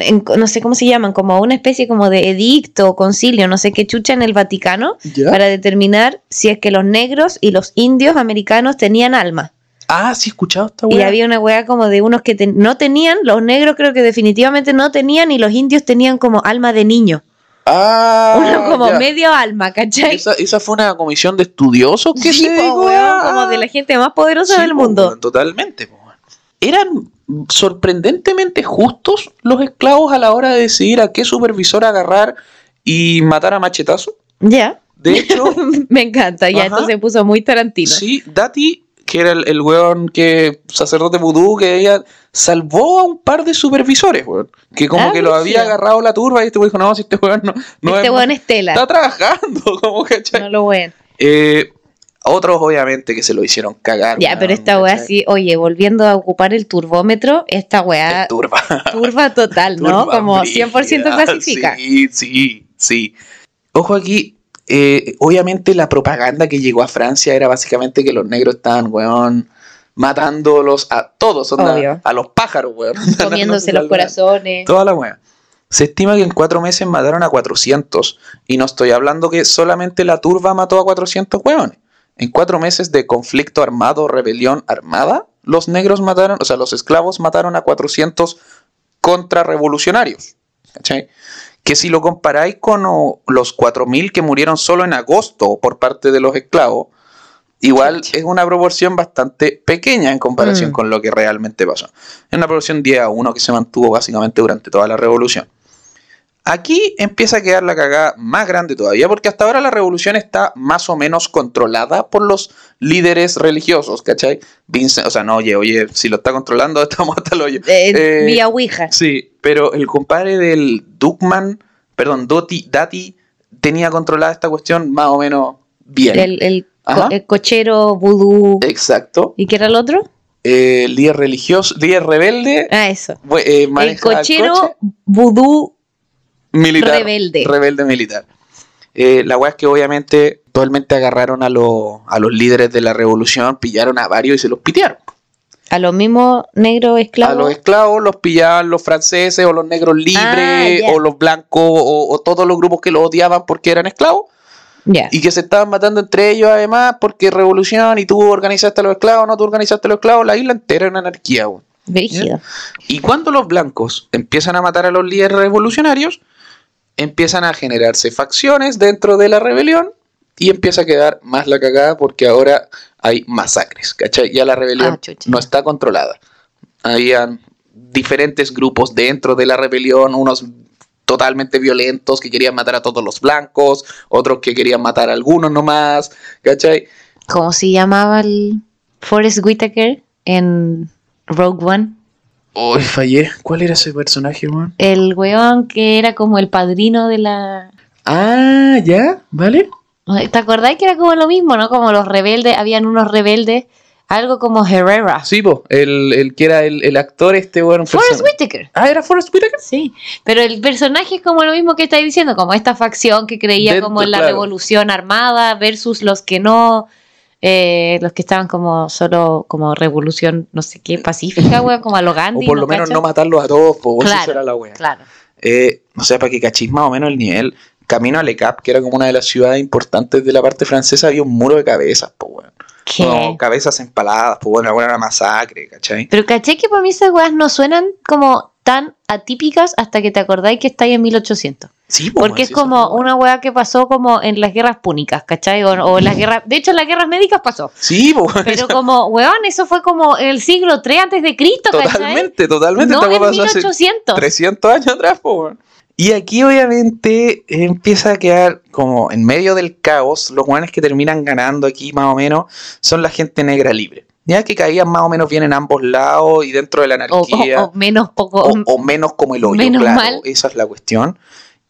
En- no sé cómo se llaman, como una especie como de edicto o concilio, no sé qué chucha en el Vaticano, ¿Ya? para determinar si es que los negros y los indios americanos tenían alma. Ah, sí, he escuchado esta Y weá. había una wea como de unos que no tenían, los negros creo que definitivamente no tenían, y los indios tenían como alma de niño. Ah, Uno como ya. medio alma, ¿cachai? Esa, esa fue una comisión de estudiosos que Sí, se po, weón, como de la gente más poderosa Sí, del po, mundo. weón, totalmente. po. Eran sorprendentemente justos los esclavos a la hora de decidir a qué supervisor agarrar y matar a machetazo. Ya. De hecho, Me encanta, ya Ajá. esto se puso muy tarantino. sí, Dati, que era el, el weón que, sacerdote vudú, que ella salvó a un par de supervisores, weón. Que como Ah, que lo había agarrado la turba y este weón dijo, no, si este weón no, no este es- weón es tela. está trabajando, como cachai. No lo weón. Eh, otros, obviamente, que se lo hicieron cagar. Ya, pero esta weá sí, oye, volviendo a ocupar el turbómetro, esta weá turba. turba total, ¿no? Turba Como brígida, 100% clasifica. Sí, sí, sí. Ojo aquí, eh, obviamente la propaganda que llegó a Francia era básicamente que los negros estaban, weón, matándolos a todos, onda, a los pájaros, weón. Comiéndose los corazones. Toda la weá. Se estima que en cuatro meses mataron a 400. Y no estoy hablando que solamente la turba mató a 400 weones. En cuatro meses de conflicto armado, rebelión armada, los negros mataron, o sea, los esclavos mataron a 400 contrarrevolucionarios. ¿Cachai? Que si lo comparáis con oh, los 4.000 que murieron solo en agosto por parte de los esclavos, igual es una proporción bastante pequeña en comparación Mm. con lo que realmente pasó. Es una proporción 10 a 1 que se mantuvo básicamente durante toda la revolución. Aquí empieza a quedar la cagada más grande todavía, porque hasta ahora la revolución está más o menos controlada por los líderes religiosos, ¿cachai? Vincent, o sea, no, oye, oye, si lo está controlando, estamos hasta el hoyo. Eh, Eh, vía Ouija. Sí, pero el compadre del Duckman, perdón, Doti, Dati, tenía controlada esta cuestión más o menos bien. El, el, co- Ajá. el cochero vudú. Exacto. ¿Y qué era el otro? Eh, el líder religioso, líder rebelde, Ah, eso. eh, El cochero coche vudú militar. rebelde. Rebelde militar. Eh, la weá es que obviamente totalmente agarraron a, los- a los líderes de la revolución, pillaron a varios y se los pitearon. a los mismos negros A esclavos. los esclavos los pillaban los franceses o los negros libres Ah, o los blancos o, o todos los grupos que los odiaban porque eran esclavos Ya. y que se estaban matando entre ellos además porque revolución y tú organizaste a los esclavos, no tú organizaste a los esclavos, la isla entera era una anarquía. Y cuando los blancos empiezan a matar a los líderes revolucionarios, empiezan a generarse facciones dentro de la rebelión y empieza a quedar más la cagada porque ahora hay masacres, ¿cachai? Ya la rebelión Ah, no está controlada. Habían diferentes grupos dentro de la rebelión, unos totalmente violentos que querían matar a todos los blancos, otros que querían matar a algunos nomás, ¿cachai? ¿Cómo se llamaba el Forrest Whitaker en Rogue One? Uy, fallé. ¿Cuál era ese personaje, weón? El weón que era como el padrino de la... Ah, ya, ¿vale? ¿Te acordáis que era como lo mismo, no? Como los rebeldes, habían unos rebeldes, algo como Herrera. Sí, po, el, el que era el, el actor este, bueno, Forrest Whitaker. Ah, ¿era Forrest Whitaker? Sí, pero el personaje es como lo mismo que estáis diciendo, como esta facción que creía Dentro, como en la claro. revolución armada versus los que no, eh, los que estaban como solo como revolución, no sé qué, pacífica, weón, como a lo O Gandhi. por lo menos cacho? no matarlos a todos, Claro, esa era la wea. Claro. Eh, o sea, para que cachis más o menos el nivel, camino a Le Cap, que era como una de las ciudades importantes de la parte francesa, había un muro de cabezas, po, weón. ¿Qué? Cabezas empaladas, pues bueno, era una masacre, ¿cachai? Pero caché que para mí esas weas no suenan como tan atípicas hasta que te acordáis que estáis en 1800. Sí, po, Porque es sí, como una wea que pasó como en las guerras púnicas, ¿cachai? O, las guerras, de hecho en las guerras médicas pasó. Sí, po, Pero como, weón, eso fue como en el siglo 3 antes de Cristo, ¿cachai? Totalmente, totalmente. No en pasó hace 1800. 300 años atrás, po, weón. Y aquí obviamente empieza a quedar como en medio del caos, los guanes que terminan ganando aquí más o menos son la gente negra libre. Ya que caían más o menos bien en ambos lados y dentro de la O, anarquía. o- o menos poco. o, o menos como el hoyo, menos claro, mal. esa es la cuestión.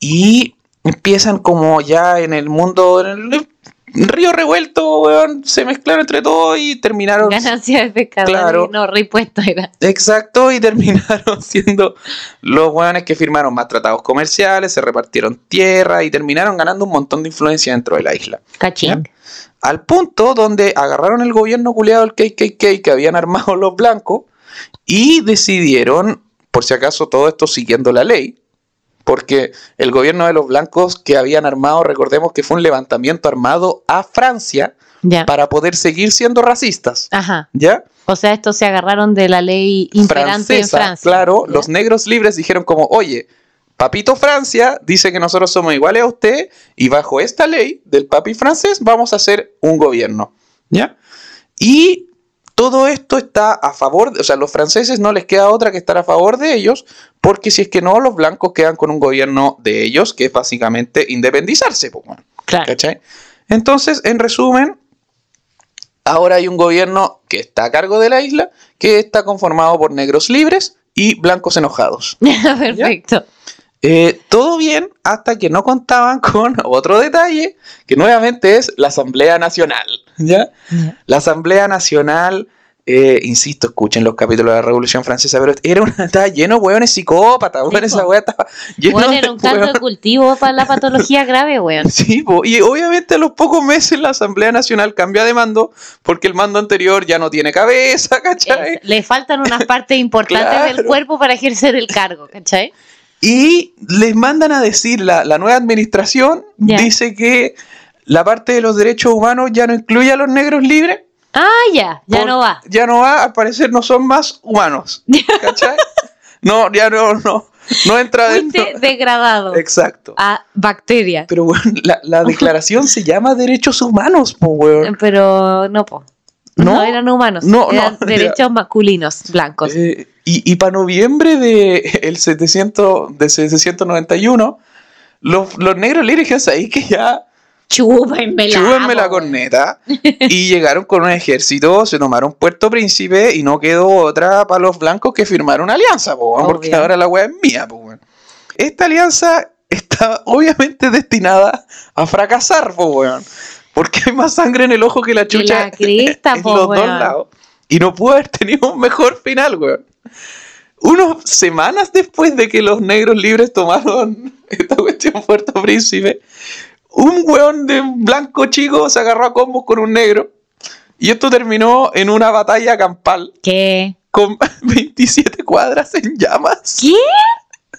Y empiezan como ya en el mundo, en el río revuelto, weón, se mezclaron entre todos y terminaron... Ganancia de pescador. Claro. No, repuesto era. Exacto, y terminaron siendo los weones que firmaron más tratados comerciales, se repartieron tierra y terminaron ganando un montón de influencia dentro de la isla. Cachín. Al punto donde agarraron el gobierno culiado del KKK que habían armado los blancos y decidieron, por si acaso todo esto siguiendo la ley, porque el gobierno de los blancos que habían armado, recordemos que fue un levantamiento armado a Francia Ya. para poder seguir siendo racistas, Ajá. ¿ya? O sea, estos se agarraron de la ley imperante en Francesa, Francia. claro, ¿ya? los negros libres dijeron como, oye, Papito Francia dice que nosotros somos iguales a usted y bajo esta ley del papi francés vamos a hacer un gobierno, ¿ya? Y todo esto está a favor, de, o sea, los franceses no les queda otra que estar a favor de ellos, porque si es que no, los blancos quedan con un gobierno de ellos, que es básicamente independizarse. Pues, bueno, Claro. ¿cachai? Entonces, en resumen, ahora hay un gobierno que está a cargo de la isla, que está conformado por negros libres y blancos enojados. Perfecto. Eh, todo bien hasta que no contaban con otro detalle, que nuevamente es la Asamblea Nacional. ¿ya? La Asamblea Nacional, eh, insisto, escuchen los capítulos de la Revolución Francesa, pero era una, estaba lleno de hueones psicópatas, weón, esa weá estaba lleno Bueno, era un caldo de cultivo para la patología grave, weón. Sí, po, y obviamente a los pocos meses la Asamblea Nacional cambia de mando porque el mando anterior ya no tiene cabeza, ¿cachai? Es- le faltan unas partes importantes Claro. del cuerpo para ejercer el cargo, ¿cachai? Y les mandan a decir, la, la nueva administración dice que la parte de los derechos humanos ya no incluye a los negros libres. Ah, ya, ya por- no va. Ya no va, al parecer no son más humanos. ¿Cachai? no, ya no, no. No entra dentro. Degradado Exacto. a bacteria. Pero bueno, la, la declaración se llama derechos humanos, po, weón. Pero no, po. No, No, eran humanos. no, eran no, derechos masculinos, blancos. Eh, y, y para noviembre de el 700, de 791, los, los negros libres dijeron, ahí que ya Chúpenme la. la corneta. y llegaron con un ejército, se tomaron Puerto Príncipe y no quedó otra para los blancos que firmar una alianza, po, porque ahora la weá es mía. po. Esta alianza está obviamente destinada a fracasar, po, weón, porque hay más sangre en el ojo que la chucha la cresta, en los dos lados. Y no pudo haber tenido un mejor final, weón. Unas semanas después de que los negros libres tomaron esta cuestión Puerto Príncipe, un weón de blanco chico se agarró a combos con un negro. Y esto terminó en una batalla campal ¿Qué? con 27 cuadras en llamas. ¿Qué?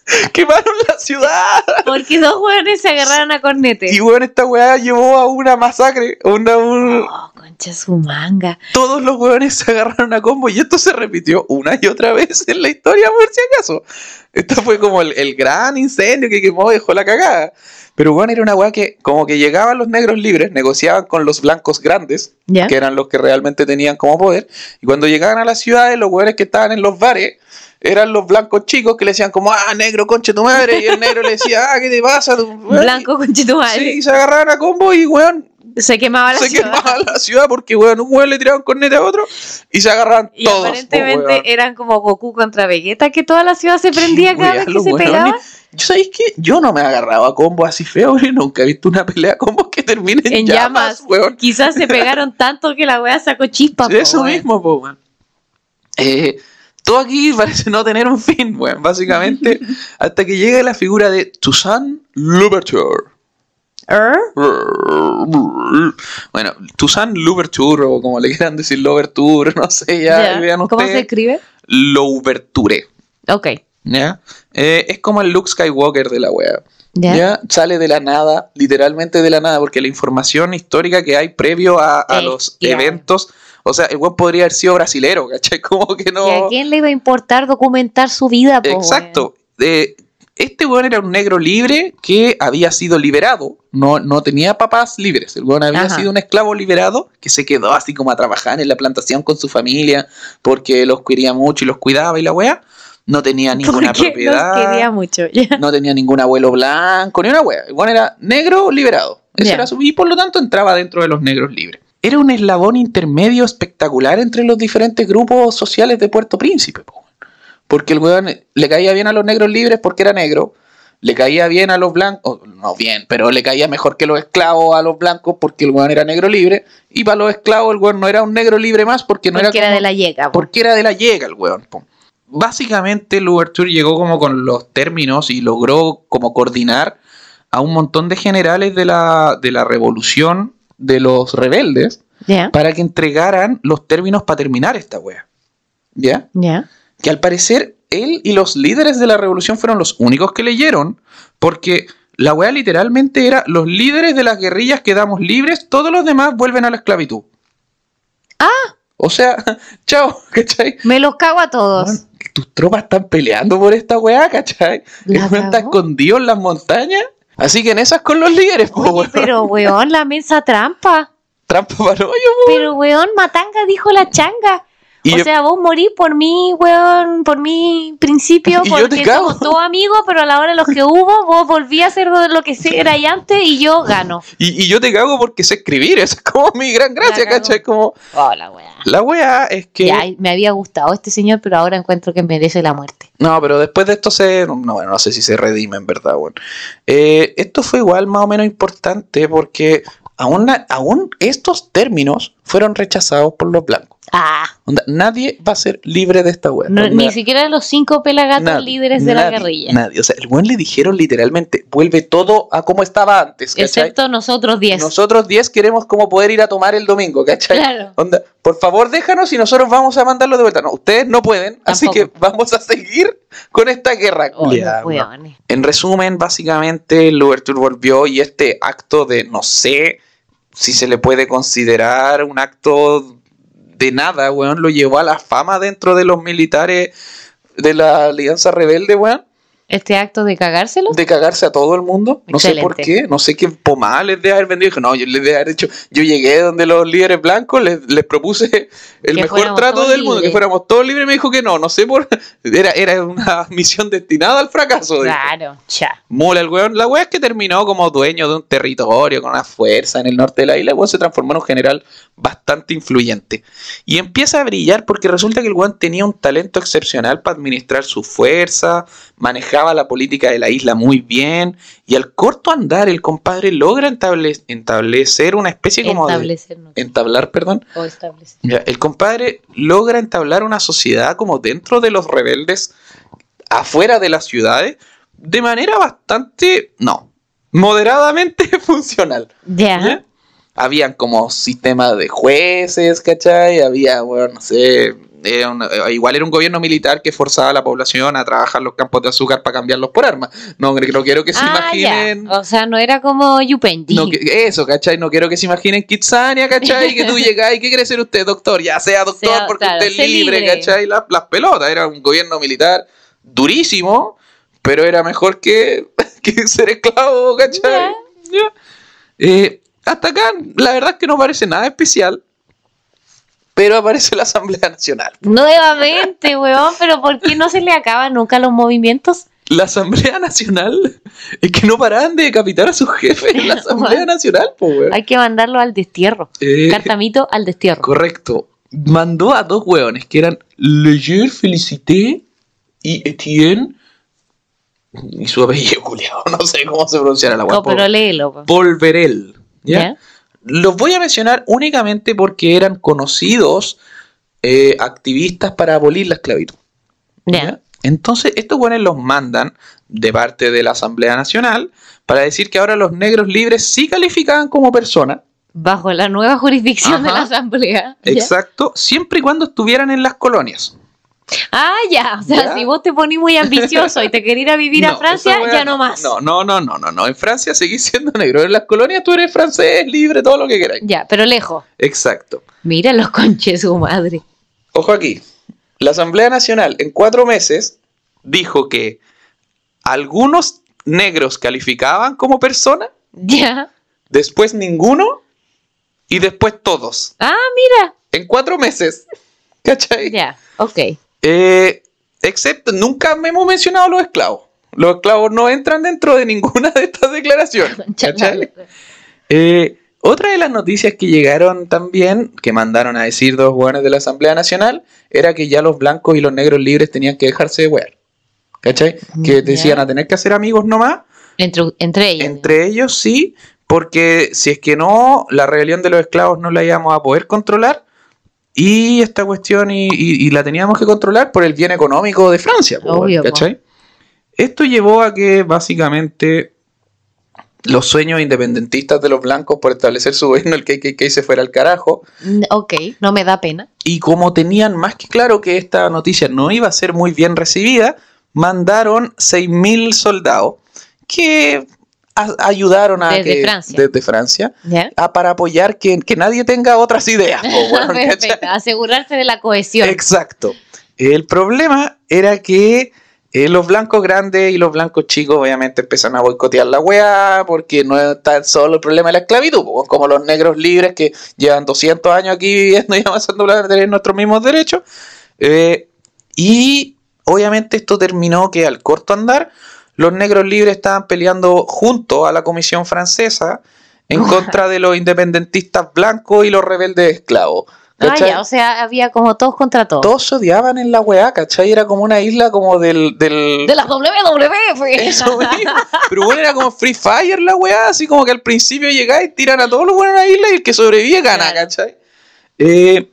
Quemaron la ciudad. Porque dos hueones se agarraron a cornete. Y weón, esta weá llevó a una masacre. Una, un- Oh, concha su manga. todos los hueones se agarraron a combo y esto se repitió una y otra vez en la historia por si acaso. Esto fue como el, el gran incendio que quemó y dejó la cagada. Pero bueno, era una weá que como que llegaban los negros libres, negociaban con los blancos grandes, ¿Ya? que eran los que realmente tenían como poder, y cuando llegaban a las ciudades, los hueones que estaban en los bares eran los blancos chicos que le decían como, ah, negro, conche tu madre, y el negro le decía, ah, ¿qué te pasa? tu weón?" Blanco con Sí, madre. y se agarraban a combo y weón, Se quemaba la se ciudad. quemaba la ciudad porque, weón, un weón le tiraban cornete a otro y se agarraban Y todos. aparentemente eran como Goku contra Vegeta, que toda la ciudad se prendía cada weá, vez que se weones. pegaba. Yo sabéis que yo no me he agarrado a combos así feos y nunca he visto una pelea a combos que termine en, En llamas, llamas. weón. Quizás se pegaron tanto que la wea sacó chispas. po, Eso weón. mismo, po, weón. Eh, todo aquí parece no tener un fin, weón. Básicamente, hasta que llega la figura de Toussaint Louverture. ¿Er? Bueno, Toussaint Louverture, o como le quieran decir, Louverture, no sé, ya, vean ¿Cómo se escribe? Louverture. Ok. ¿Ya? Eh, es como el Luke Skywalker de la wea. Ya. ¿Ya? Sale de la nada, literalmente de la nada, porque la información histórica que hay previo a, a los eventos, o sea, el weón podría haber sido brasilero, ¿cachai? Como que ¿Y a no. quién le iba a importar documentar su vida? po, Exacto. Eh, este weón era un negro libre que había sido liberado, no, no tenía papás libres, el weón había Ajá. sido un esclavo liberado que se quedó así como a trabajar en la plantación con su familia porque los quería mucho y los cuidaba y la wea. No tenía ninguna propiedad los quería mucho. no tenía ningún abuelo blanco, ni una wea. El weón era negro liberado. Era su, y por lo tanto entraba dentro de los negros libres. Era un eslabón intermedio espectacular entre los diferentes grupos sociales de Puerto Príncipe. po. Porque el weón le caía bien a los negros libres porque era negro. Le caía bien a los blancos, no bien, pero le caía mejor que los esclavos a los blancos porque el weón era negro libre. Y para los esclavos el weón no era un negro libre más porque no Porque era, de la llega. po. porque era de la llega el weón. po. Básicamente, Louverture llegó como con los términos y logró como coordinar a un montón de generales de la, de la revolución de los rebeldes para que entregaran los términos para terminar esta wea. ¿Ya? Ya. Que al parecer él y los líderes de la revolución fueron los únicos que leyeron, porque la wea literalmente era los líderes de las guerrillas quedamos libres, todos los demás vuelven a la esclavitud. Ah. O sea, chao, ¿cachai? Me los cago a todos. Weón, tus tropas están peleando por esta weá, ¿cachai? Weón está escondido en las montañas. Así que en esas con los líderes, po, Oye, weón. pero weón, la mesa trampa. Trampa para hoyo, po. Pero weón, Matanga dijo la changa. Y o yo- sea, vos morís por mí, weón, por mi principio, porque somos todos amigos, pero a la hora de los que hubo, vos volví a ser lo que era y antes y yo gano. y, y yo te cago porque sé escribir, esa es como mi gran gracia. ¿cachai? Como, Hola, weá. la wea es que... Ya, me había gustado este señor, pero ahora encuentro que merece la muerte. No, pero después de esto se. No, bueno, no sé si se redime en verdad, bueno. Eh, esto fue igual más o menos importante porque aún, aún estos términos fueron rechazados por los blancos. Ah, Onda, nadie va a ser libre de esta wea. no- ni siquiera los cinco pelagatos nadie, líderes de la guerrilla. Nadie. O sea, el buen le dijeron literalmente: vuelve todo a como estaba antes, ¿cachai? Excepto nosotros diez. Nosotros 10 queremos como poder ir a tomar el domingo, ¿cachai? Claro. Onda, por favor déjanos y nosotros vamos a mandarlo de vuelta. No, ustedes no pueden, así que vamos a seguir con esta guerra. Oh. En resumen, básicamente, Louverture volvió y este acto de, no sé si se le puede considerar un acto de nada, weón, lo llevó a la fama dentro de los militares de la Alianza Rebelde, weón, Este acto de cagárselo. de cagarse a todo el mundo. No sé por qué, no sé qué pomada les de haber vendido. No, yo les de haber dicho, yo llegué donde los líderes blancos, les, les propuse el Que mejor trato del mundo, que libres. fuéramos todos libres, me dijo que no, no sé por... Era, era una misión destinada al fracaso. dijo. Claro, ya. Mula el weón. La weá es que terminó como dueño de un territorio con una fuerza en el norte de la isla. El weón se transformó en un general bastante influyente. Y empieza a brillar porque resulta que el weón tenía un talento excepcional para administrar su fuerza, manejaba la política de la isla muy bien. Y al corto andar, el compadre logra entable- establecer una especie como de. Establecer, no. Entablar, perdón. O establecer. Ya, el compadre logra entablar una sociedad como dentro de los rebeldes, afuera de las ciudades, de manera bastante, no, moderadamente funcional. Ya. ¿ya? Habían como sistema de jueces, ¿cachai? Había, bueno, no sé, era una- eh, igual era un gobierno militar que forzaba a la población a trabajar los campos de azúcar para cambiarlos por armas. No, no quiero que se Ah, imaginen... ya. O sea, no era como Yupendi. No, que- eso, ¿cachai? No quiero que se imaginen Kitsania, ¿cachai? Que tú llegas y ¿qué quiere ser usted, doctor? Ya sea doctor Sea, porque claro, usted es libre, libre. ¿cachai? La- las pelotas, era un gobierno militar durísimo, pero era mejor que, que ser esclavo, ¿cachai? Eh, hasta acá, la verdad es que no parece nada especial, pero aparece la Asamblea Nacional. Nuevamente, weón, pero ¿por qué no se le acaban nunca los movimientos? La Asamblea Nacional es que no paraban de decapitar a sus jefes en la Asamblea Nacional, pues, weón. Hay que mandarlo al destierro. Eh, Cartamito al destierro. Correcto. Mandó a dos hueones que eran Leger Felicité y Etienne. Y su apellido culiado, no sé cómo se pronunciará la No, hueá. pero léelo. po. Polverel. ¿ya? ¿Ya? Los voy a mencionar únicamente porque eran conocidos eh, activistas para abolir la esclavitud. ¿ya? Entonces, estos buenos los mandan de parte de la Asamblea Nacional para decir que ahora los negros libres sí calificaban como personas. Bajo la nueva jurisdicción de la asamblea. Exacto, siempre y cuando estuvieran en las colonias. Ah, ya. O sea, ¿Ya? si vos te ponís muy ambicioso y te querés ir a vivir a Francia, ya no más. No, no, no, no, no, no. En Francia seguís siendo negro. En las colonias tú eres francés, libre, todo lo que queráis. Ya, pero lejos. Exacto. Mira los conches su madre. Ojo aquí. La Asamblea Nacional en cuatro meses dijo que algunos negros calificaban como persona, Ya. después ninguno y después todos. Ah, mira. En cuatro meses. ¿Cachai? Ya. Ok. Eh, excepto, nunca me hemos mencionado los esclavos. Los esclavos no entran dentro de ninguna de estas declaraciones. ¿cachai? Eh, otra de las noticias que llegaron también, que mandaron a decir dos hueones de la Asamblea Nacional, era que ya los blancos y los negros libres tenían que dejarse de huear. ¿Cachai? Que Ya. decían a tener que hacer amigos nomás. Entre, entre ellos. Entre ellos sí, porque si es que no, la rebelión de los esclavos no la íbamos a poder controlar. Y esta cuestión, y, y- y la teníamos que controlar por el bien económico de Francia. Obvio. ¿cachai? Esto llevó a que básicamente los sueños independentistas de los blancos por establecer su gobierno, el KKK se fuera al carajo. Mm, Ok, no me da pena. Y como tenían más que claro que esta noticia no iba a ser muy bien recibida, mandaron 6.000 soldados que a- ayudaron a Desde que- Francia. desde Francia a- para apoyar que, que nadie tenga otras ideas. Perfecto. Asegurarse de la cohesión. Exacto. El problema era que Eh, los blancos grandes y los blancos chicos obviamente empiezan a boicotear la weá porque no es tan solo el problema de la esclavitud, como los negros libres que llevan 200 años aquí viviendo y avanzando a tener nuestros mismos derechos. Eh, y obviamente esto terminó que al corto andar los negros libres estaban peleando junto a la Comisión Francesa en contra de los independentistas blancos y los rebeldes esclavos. Ah, ya, o sea, había como todos contra todos. Todos se odiaban en la weá, ¿cachai? Era como una isla como del... del... De la WWF. Eso mismo. Pero bueno, era como Free Fire la weá, así como que al principio llegáis, tiran a todos los buenos a la isla y el que sobrevive gana, Claro. ¿cachai? Eh,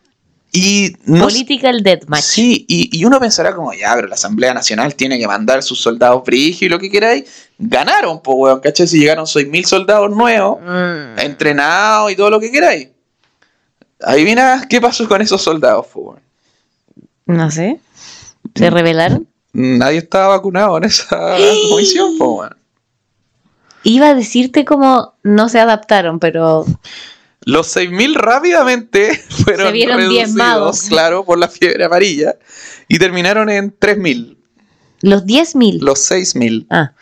y no Political Deathmatch. Sí, y, y uno pensará como, ya, pero la Asamblea Nacional tiene que mandar sus soldados frigios y lo que queráis. Ganaron, pues, weón, ¿cachai? Si llegaron 6.000 soldados nuevos, Mm. entrenados y todo lo que queráis. Adivina qué pasó con esos soldados, pues, weón. No sé. ¿Se Mm. rebelaron? Nadie estaba vacunado en esa comisión, pues, weón. Iba a decirte como no se adaptaron, pero Los 6.000 rápidamente fueron reducidos, diezmados. claro, por la fiebre amarilla y terminaron en 3.000, los 10.000. los 6.000. Ah.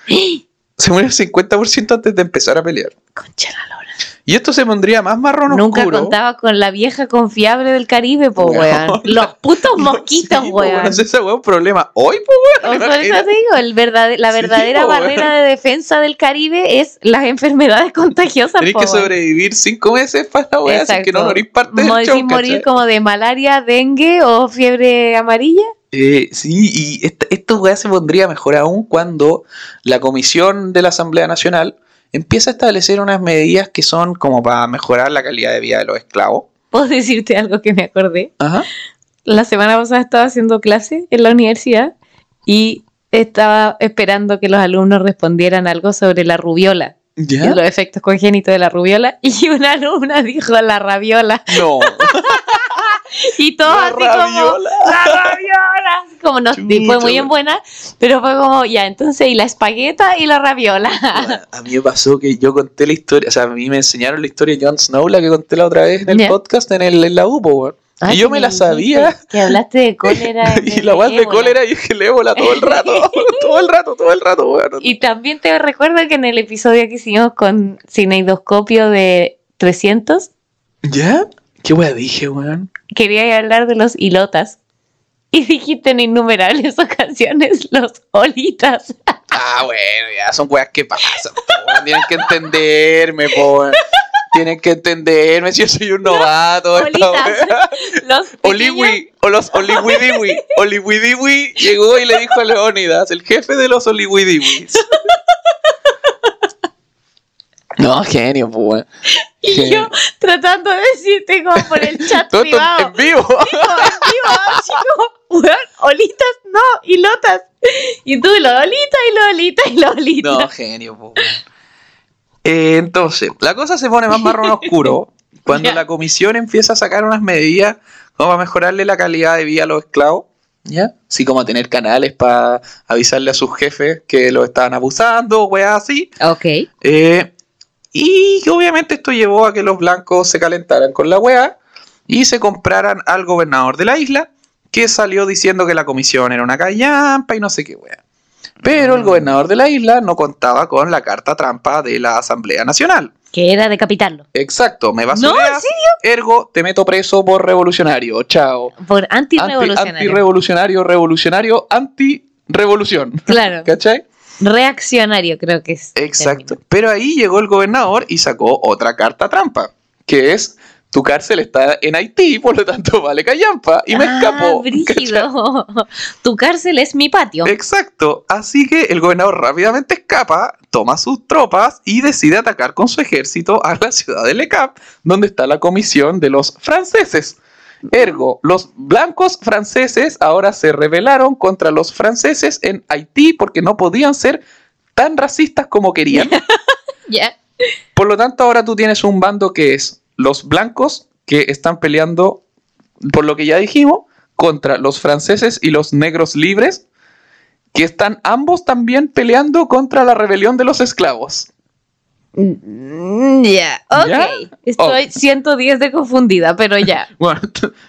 Se murió el 50% antes de empezar a pelear. Concha la lora. Y esto se pondría más marrón Nunca oscuro. contaba con la vieja confiable del Caribe, po, Weón. weón. Los putos mosquitos, Sí, po, weón. weón, ese weón problema hoy, po, weón. por eso te digo, el verdade- la Sí, verdadera weón. barrera de defensa del Caribe es las enfermedades contagiosas. Tenés po, que weón. sobrevivir cinco meses para la weá, así que no morís parte del show, morir ¿cachai? como de malaria, dengue o fiebre amarilla. Eh, sí, y esta, esto weá se pondría mejor aún cuando la comisión de la Asamblea Nacional empieza a establecer unas medidas que son como para mejorar la calidad de vida de los esclavos. ¿Puedo decirte algo que me acordé? Ajá. La semana pasada estaba haciendo clase en la universidad y estaba esperando que los alumnos respondieran algo sobre la rubiola y ¿Ya? los efectos congénitos de la rubiola y una alumna dijo la rabiola No. y todo La así como la rabiola como no y fue muy en buena pero fue como ya entonces y la espagueta y la rabiola A mí me pasó que yo conté la historia, o sea, a mí me enseñaron la historia de Jon Snow, la que conté la otra vez en el podcast, en, el, en la UPO. Ay, y yo que me la sabía. que hablaste de cólera y la weá de cólera y que el ébola todo el rato, todo el rato, todo el rato, weón. Y también te recuerdo que en el episodio que hicimos con cineidoscopio de 300, ¿Ya? ¿Qué weá dije, weón? Quería hablar de los hilotas. Y dijiste en innumerables ocasiones los olitas. Ah, bueno, ya son weas que pasan, po. Tienen que entenderme, po. Tienen que entenderme si yo soy un novato. Olitas. Los pequeños- Oliwi, o los Oliwidiwi. Oliwidiwi llegó y le dijo a Leónidas, el jefe de los Oliwidiwis. No, genio, pues. Y yo tratando de decirte como por el chat Todo privado. en vivo. En vivo, así como, weón, olitas, no, hilotas. Y tú, los olitas y los olitas y los olitas. No, genio, po. Eh, entonces, la cosa se pone más marrón oscuro cuando la comisión empieza a sacar unas medidas como para mejorarle la calidad de vida a los esclavos. ¿Ya? Así como tener canales para avisarle a sus jefes que los estaban abusando, weas así. Ok. Eh, y obviamente esto llevó a que los blancos se calentaran con la wea y se compraran al gobernador de la isla, que salió diciendo que la comisión era una callampa y no sé qué wea. Pero el gobernador de la isla no contaba con la carta trampa de la Asamblea Nacional. Que era decapitarlo. Exacto, me ¿No? ¿En basureas, ergo te meto preso por revolucionario. Chao. Por Anti- antirrevolucionario. Antirrevolucionario, revolucionario, anti-revolución. claro. ¿Cachai? Reaccionario, creo que es. Exacto. Pero ahí llegó el gobernador y sacó otra carta trampa, que es tu cárcel está en Haití, por lo tanto vale callampa. Y me Ah, escapó. Tu cárcel es mi patio. Exacto. Así que el gobernador rápidamente escapa, toma sus tropas y decide atacar con su ejército a la ciudad de Le Cap, donde está la comisión de los franceses. Ergo, los blancos franceses ahora se rebelaron contra los franceses en Haití porque no podían ser tan racistas como querían. Por lo tanto, ahora tú tienes un bando que es los blancos que están peleando, por lo que ya dijimos, contra los franceses y los negros libres, que están ambos también peleando contra la rebelión de los esclavos. Mm, Ya, ok. ¿Ya? Estoy 110 de confundida, pero ya. Bueno,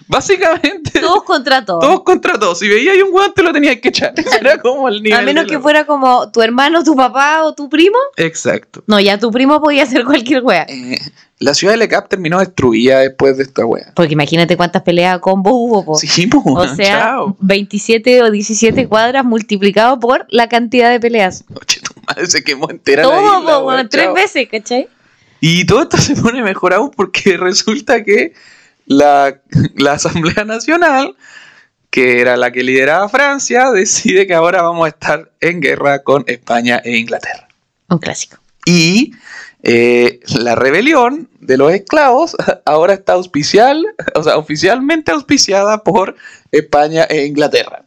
básicamente Todos contra todos. todos contra todos. Si veías un weón, te lo tenías que echar. Ese Era como el nivel. A menos que la- fuera como tu hermano, tu papá o tu primo. Exacto. No, ya tu primo podía hacer cualquier wea. Eh, la ciudad de Lecap terminó destruida después de esta wea. Porque imagínate cuántas peleas combo hubo, po. Sí, pues, O sea, chao. 27 o 17 cuadras multiplicado por la cantidad de peleas. Oye, tu madre se quemó entera la Todo, isla, po, weón, tres veces, ¿cachai? Y todo esto se pone mejor aún porque resulta que la, la Asamblea Nacional, que era la que lideraba Francia, decide que ahora vamos a estar en guerra con España e Inglaterra. Un clásico. Y eh, la rebelión de los esclavos ahora está auspicial, o sea, oficialmente auspiciada por España e Inglaterra.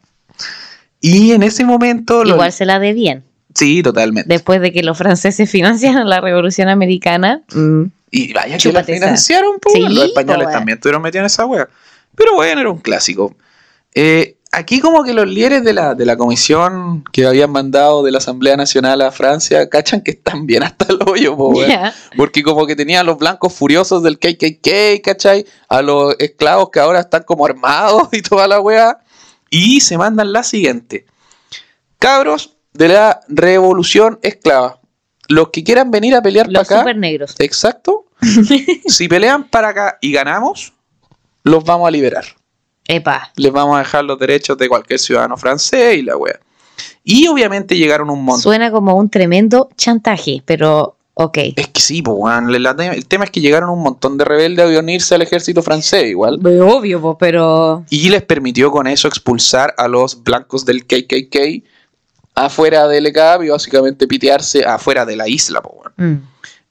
Y en ese momento... los- Igual se la debían. Sí, totalmente. Después de que los franceses financiaron la Revolución Americana. mm, Y vaya que la financiaron, po, Sí, los españoles también estuvieron metidos en esa wea. Pero bueno, era un clásico. Eh, aquí como que los líderes de la, de la comisión que habían mandado de la Asamblea Nacional a Francia, cachan que están bien hasta el hoyo, po. Porque como que tenían a los blancos furiosos del KKK, ¿cachai? A los esclavos que ahora están como armados y toda la wea. Y se mandan la siguiente. Cabros de la revolución esclava. Los que quieran venir a pelear para acá. super negros. Exacto. si pelean para acá y ganamos, los vamos a liberar. Epa. Les vamos a dejar los derechos de cualquier ciudadano francés y la wea. Y obviamente llegaron un montón. Suena como un tremendo chantaje, pero ok. Es que sí, la- el tema es que llegaron un montón de rebeldes a unirse al ejército francés igual. Obvio, po, pero. Y les permitió con eso expulsar a los blancos del KKK afuera del ECAP y básicamente pitearse afuera de la isla, weón. mm,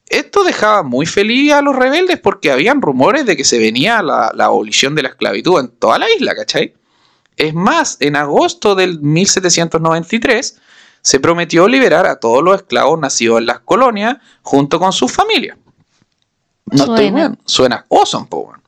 Esto dejaba muy feliz a los rebeldes porque habían rumores de que se venía la, la abolición de la esclavitud en toda la isla, ¿cachai? Es más, en agosto del 1793 se prometió liberar a todos los esclavos nacidos en las colonias junto con sus familias. No estoy Suena. bien, suena awesome, po, weón.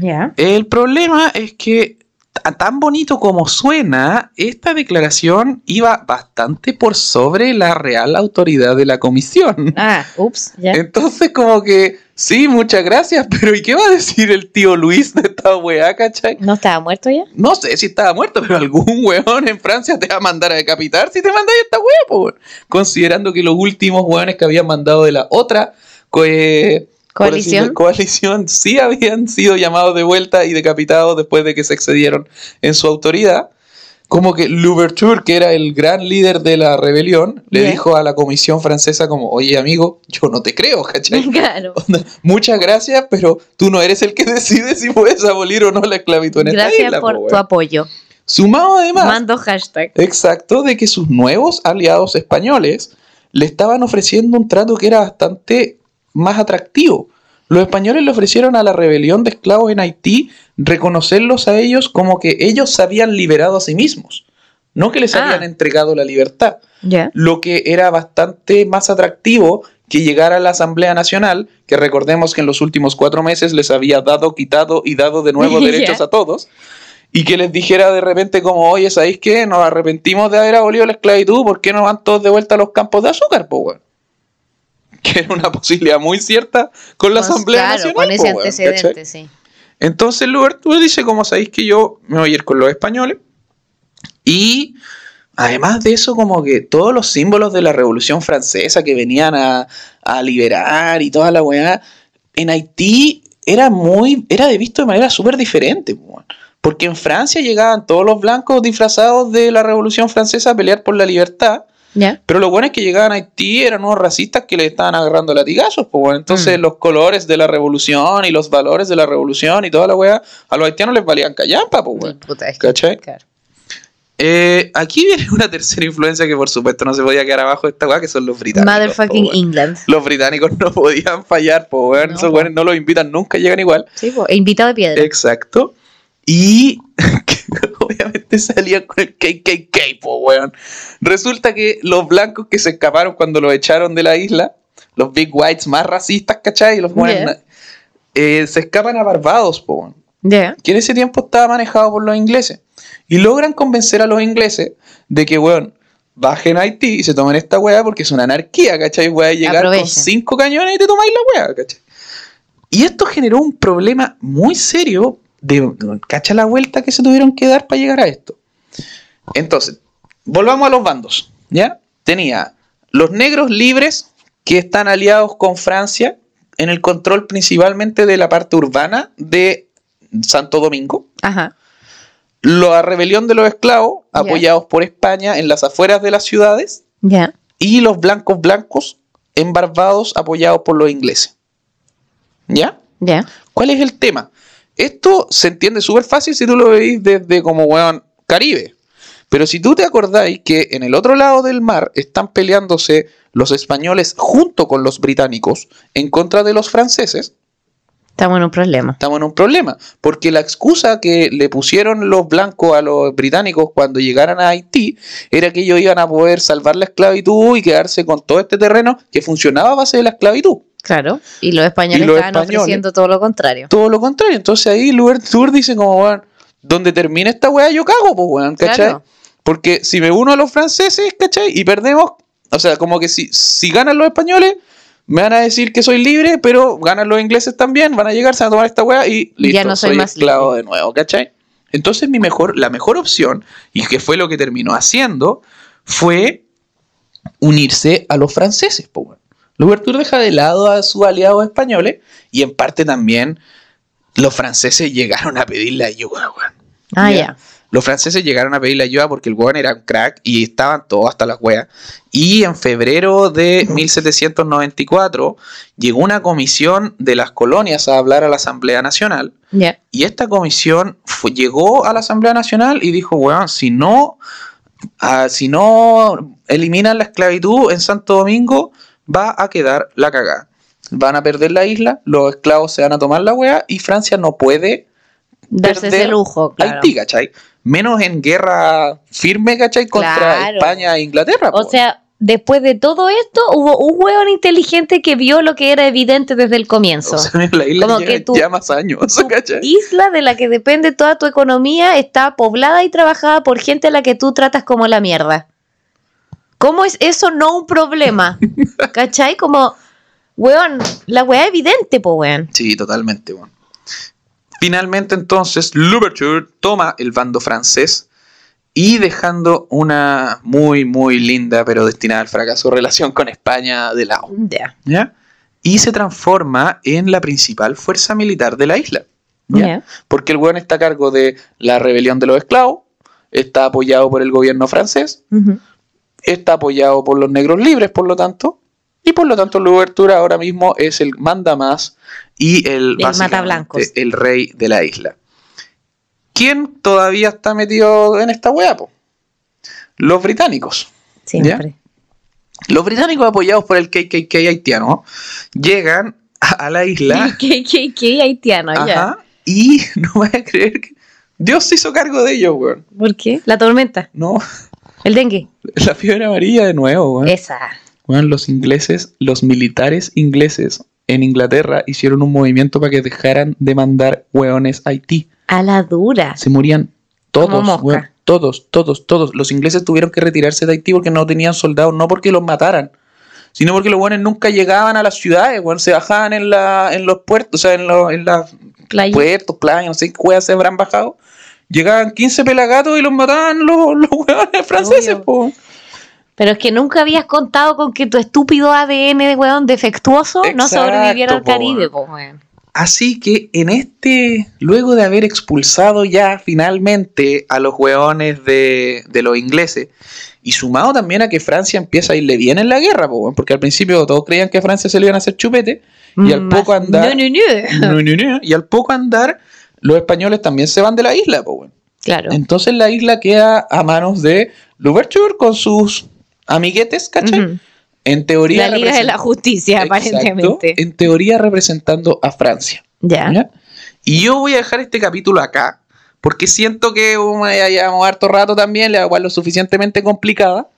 Ya. El problema es que, tan bonito como suena, esta declaración iba bastante por sobre la real autoridad de la comisión. Ah, ups, ya. Entonces, como que, sí, muchas gracias, pero ¿y qué va a decir el tío Luis de esta weá, cachai? ¿No estaba muerto ya? No sé si estaba muerto, pero algún weón en Francia te va a mandar a decapitar si te mandáis esta weá, po, weón. Considerando que los últimos weones que habían mandado de la otra por Coalición. coalición sí habían sido llamados de vuelta y decapitados después de que se excedieron en su autoridad. Como que Louverture, que era el gran líder de la rebelión, le dijo a la comisión francesa como, oye amigo, yo no te creo, ¿cachai? Claro. Muchas gracias, pero tú no eres el que decide si puedes abolir o no la esclavitud en esta Gracias isla, por po, tu apoyo. Sumado además, Mando hashtag. exacto, de que sus nuevos aliados españoles le estaban ofreciendo un trato que era bastante más atractivo. Los españoles le ofrecieron a la rebelión de esclavos en Haití reconocerlos a ellos como que ellos se habían liberado a sí mismos, no que les Ah. habían entregado la libertad lo que era bastante más atractivo que llegar a la Asamblea Nacional, que recordemos que en los últimos cuatro meses les había dado, quitado y dado de nuevo derechos a todos, y que les dijera de repente como, oye, ¿sabéis qué? Nos arrepentimos de haber abolido la esclavitud, ¿por qué no van todos de vuelta a los campos de azúcar, po? Que era una posibilidad muy cierta con la Con- Asamblea claro, Nacional. con ese weón, antecedente, ¿cachai? sí. Entonces Louverture dice, como sabéis que yo me voy a ir con los españoles. Y además de eso, como que todos los símbolos de la Revolución Francesa que venían a, a liberar y toda la weá, en Haití era muy, era de visto de manera súper diferente. Porque en Francia llegaban todos los blancos disfrazados de la Revolución Francesa a pelear por la libertad. Ya. Pero lo bueno es que llegaban a Haití eran unos racistas que le estaban agarrando latigazos, pues bueno. Entonces Mm. los colores de la revolución y los valores de la revolución y toda la weá, a los haitianos les valían callampa, pues bueno. ¿Cachai? claro. Eh, aquí viene una tercera influencia que por supuesto no se podía quedar abajo de esta weá, que son los británicos. Motherfucking po, weón. England. Los británicos no podían fallar, pues bueno. No, Esos po. weones no los invitan nunca, llegan igual. Sí, po, e invitado de piedra. Exacto. Y obviamente salían con el KKK, po, weón. Resulta que los blancos que se escaparon cuando los echaron de la isla, los Big Whites más racistas, ¿cachai? Los Yeah. eh, se escapan a Barbados, po, weón, que en ese tiempo estaba manejado por los ingleses. Y logran convencer a los ingleses de que, weón, bajen a Haití y se tomen esta weá porque es una anarquía, ¿cachai? A llegar Aprovechen. con cinco cañones y te tomáis la weá, ¿cachai? Y esto generó un problema muy serio de, ¿cacha la vuelta que se tuvieron que dar para llegar a esto? Entonces, volvamos a los bandos, ¿ya? Tenía los negros libres que están aliados con Francia en el control principalmente de la parte urbana de Santo Domingo. Ajá. La rebelión de los esclavos, Ya. apoyados por España en las afueras de las ciudades. Ya. Y los blancos blancos en Barbados, apoyados por los ingleses. ¿Ya? Ya. ¿Cuál es el tema? Esto se entiende súper fácil si tú lo veis desde como, weón, Caribe. Pero si tú te acordáis que en el otro lado del mar están peleándose los españoles junto con los británicos en contra de los franceses, Estamos en un problema. estamos en un problema. Porque la excusa que le pusieron los blancos a los británicos cuando llegaran a Haití era que ellos iban a poder salvar la esclavitud y quedarse con todo este terreno que funcionaba a base de la esclavitud. Claro. Y los españoles Y los estaban españoles- ofreciendo todo lo contrario. Todo lo contrario. Entonces ahí Louverture dice como, weón, donde termine esta weá yo cago, pues, weón, ¿cachai? Claro. Porque si me uno a los franceses, ¿cachai? Y perdemos, o sea, como que si, si ganan los españoles, me van a decir que soy libre, pero ganan los ingleses también, van a llegar, se van a tomar esta weá y listo, Ya no soy soy más esclavo de nuevo, ¿cachai? Entonces mi mejor, la mejor opción, y que fue lo que terminó haciendo, fue unirse a los franceses, pues, weón. Louverture deja de lado a sus aliados españoles y en parte también los franceses llegaron a pedirle ayuda, weón. Ah, Ya. Los franceses llegaron a pedirle ayuda porque el weón era un crack y estaban todos hasta las weas. Y en febrero de 1794 llegó una comisión de las colonias a hablar a la Asamblea Nacional. Y esta comisión fue- llegó a la Asamblea Nacional y dijo, weón, si no, ah, si no eliminan la esclavitud en Santo Domingo, va a quedar la cagada. Van a perder la isla, los esclavos se van a tomar la wea y Francia no puede Darse ese lujo, claro. Haití, ¿cachai? Menos en guerra firme, ¿cachai? Contra Claro. España e Inglaterra. O sea, después de todo esto, hubo un hueón inteligente que vio lo que era evidente desde el comienzo. O sea, la isla como lleva que ya más años, Tu ¿cachai? isla de la que depende toda tu economía está poblada y trabajada por gente a la que tú tratas como la mierda. ¿Cómo es eso no un problema? ¿Cachai? Como, weón, la weá evidente, po, weón. Sí, totalmente, bueno. Finalmente, entonces, Louverture toma el bando francés y dejando una muy, muy linda, pero destinada al fracaso, relación con España de lado. Ya. ¿ya? Y se transforma en la principal fuerza militar de la isla. ¿ya? Porque el weón está a cargo de la rebelión de los esclavos, está apoyado por el gobierno francés. Está apoyado por los negros libres, por lo tanto, y por lo tanto Louverture ahora mismo es el manda más y el, matablancos. el rey de la isla. ¿Quién todavía está metido en esta po? Los británicos. Siempre. Los británicos apoyados por el KKK haitiano llegan a, la isla ¿Qué, qué, qué haitiano, ya. y no voy a creer que Dios se hizo cargo de ellos, weón. ¿Por qué? La tormenta. No, El dengue. la fiebre amarilla de nuevo, weón. Esa. Bueno, los ingleses, los militares ingleses en Inglaterra hicieron un movimiento para que dejaran de mandar hueones a Haití. A la dura. Se morían todos, weón, todos, todos, todos. Los ingleses tuvieron que retirarse de Haití porque no tenían soldados, no porque los mataran, sino porque los hueones nunca llegaban a las ciudades, weón, se bajaban en, la, en los puertos, o sea, en, los en las Playa. puertos, playas, no sé qué se habrán bajado. Llegaban 15 pelagatos y los mataban los, los hueones franceses, po. Pero es que nunca habías contado con que tu estúpido ADN de weón defectuoso no sobreviviera al Caribe, po. Así que en este, luego de haber expulsado ya finalmente a los hueones de, de los ingleses, y sumado también a que Francia empieza a irle bien en la guerra, po, porque al principio todos creían que a Francia se le iban a hacer chupete, y al Mm, poco andar, No, no, no. No, no, no, y al poco andar, los españoles también se van de la isla, weón. Claro. Entonces la isla queda a manos de Louverture con sus amiguetes, ¿cachai? En teoría. La Liga de la Justicia, Exacto, aparentemente. En teoría representando a Francia. Ya. ¿ya? Y yo voy a dejar este capítulo acá, porque siento que um, ya llevamos harto rato también, la cual lo suficientemente complicada.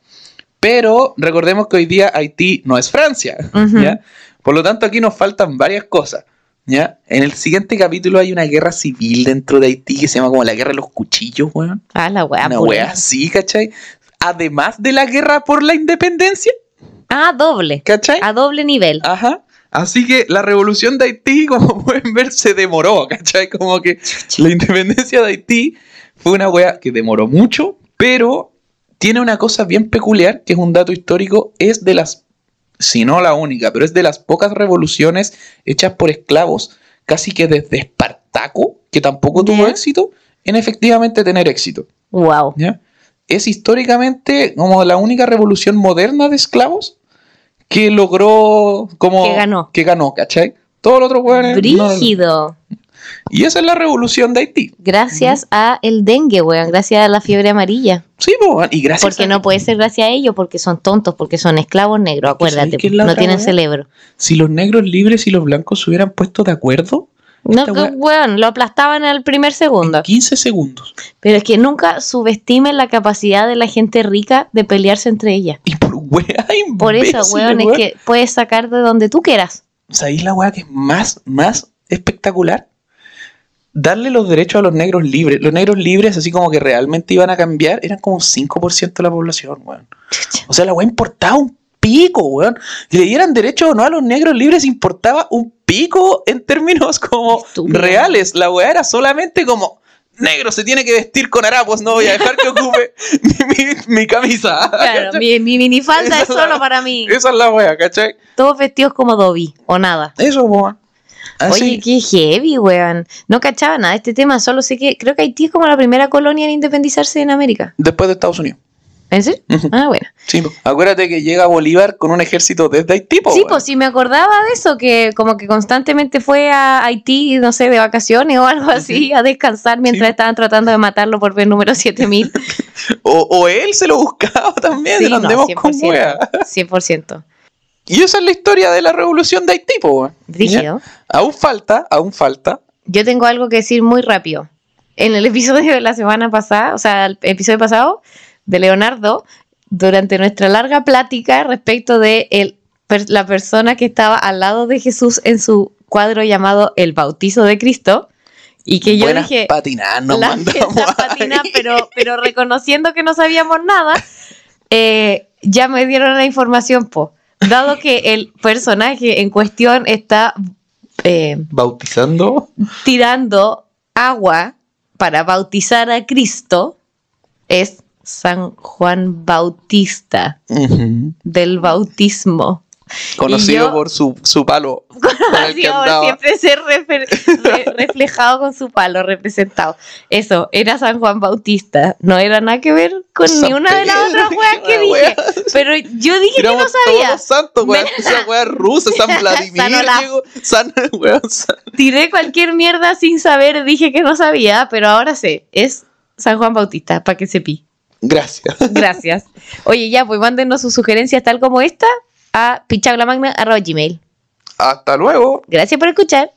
Pero recordemos que hoy día Haití no es Francia. ¿ya? Por lo tanto, aquí nos faltan varias cosas, ¿ya? En el siguiente capítulo hay una guerra civil dentro de Haití que se llama como la guerra de los cuchillos, weón. Ah, la weá. Una wea así, ¿cachai? además de la guerra por la independencia. Ah, doble. ¿Cachai? A doble nivel. Ajá. Así que la revolución de Haití, como pueden ver, se demoró, ¿cachai? Como que la independencia de Haití fue una wea que demoró mucho, pero tiene una cosa bien peculiar, que es un dato histórico, es de las, si no la única, pero es de las pocas revoluciones hechas por esclavos, casi que desde Espartaco, que tampoco tuvo éxito, en efectivamente tener éxito. Wow. ¿ya? Es históricamente como la única revolución moderna de esclavos que logró como... Que ganó. Que ganó, ¿cachai? Todos los otros hueones... no- Brígido. Y esa es la revolución de Haití. Gracias a el dengue, weón. Gracias a la fiebre amarilla. Sí, weón, y gracias Porque a- no puede ser gracias a ellos, porque son tontos, porque son esclavos negros, que ¿sabes acuérdate. es No tienen cerebro. Si los negros libres y los blancos se hubieran puesto de acuerdo No, que, weón, lo aplastaban al primer segundo. en 15 segundos. Pero es que nunca subestimen la capacidad de la gente rica de pelearse entre ellas. Y por weá, Por eso, weón, es que puedes sacar de donde tú quieras. ¿Sabéis la weá que es más, más espectacular? Darle los derechos a los negros libres. Los negros libres, así como que realmente iban a cambiar, eran como un 5% de la población, weón. O sea, la weá importaba un pico, weón. Le dieran derechos o no a los negros libres importaba un pico en términos como Estúpido. reales. La weá era solamente como, negro se tiene que vestir con harapos, no voy a dejar que ocupe mi, mi- mi camisa. Claro, mi, mi minifalda Esa es la- solo para mí. Esa es la weá, ¿cachai? Todos vestidos como Dobby o nada. Eso, weón. Así- Oye, qué heavy, weón. No cachaba nada de este tema, solo sé que creo que Haití es como la primera colonia en independizarse en América. Después de Estados Unidos. ¿En serio? Ah, bueno. Sí, acuérdate que llega Bolívar con un ejército desde Haití, po, Sí, pues sí me acordaba de eso, que como que constantemente fue a Haití, no sé, de vacaciones o algo así, a descansar mientras Sí. estaban tratando de matarlo por ver número 7000. O, o él se lo buscaba también, Sí, no, andemos con 100%. wea. 100%. Y esa es la historia de la revolución de Haití, po. Aún falta, aún falta. Yo tengo algo que decir muy rápido. En el episodio de la semana pasada, o sea, el episodio pasado de Leonardo, durante nuestra larga plática respecto de el, per- la persona que estaba al lado de Jesús en su cuadro llamado El bautizo de Cristo, y que yo Buenas dije, nos la patina, pero, pero reconociendo que no sabíamos nada, eh, ya me dieron la información, po. Dado que el personaje en cuestión está eh, Bautizando. tirando agua para bautizar a Cristo, es San Juan Bautista del bautismo. Conocido yo- por su, su palo. con el Así que como andaba. siempre ser refer- re- reflejado con su palo representado. Eso, era San Juan Bautista. No era nada que ver con San ni una de las Pedro, otras weas que dije. wea. Pero yo dije que no sabía. todos santos. Me- Esa wea rusa, San Vladimir, San. Diego, San, Tiré cualquier mierda sin saber, dije que no sabía, pero ahora sé. Es San Juan Bautista, para que sepi. Gracias. Gracias. Oye, ya, pues mándenos sus sugerencias tal como esta a pichablamagnagmail. Hasta luego. Gracias por escuchar.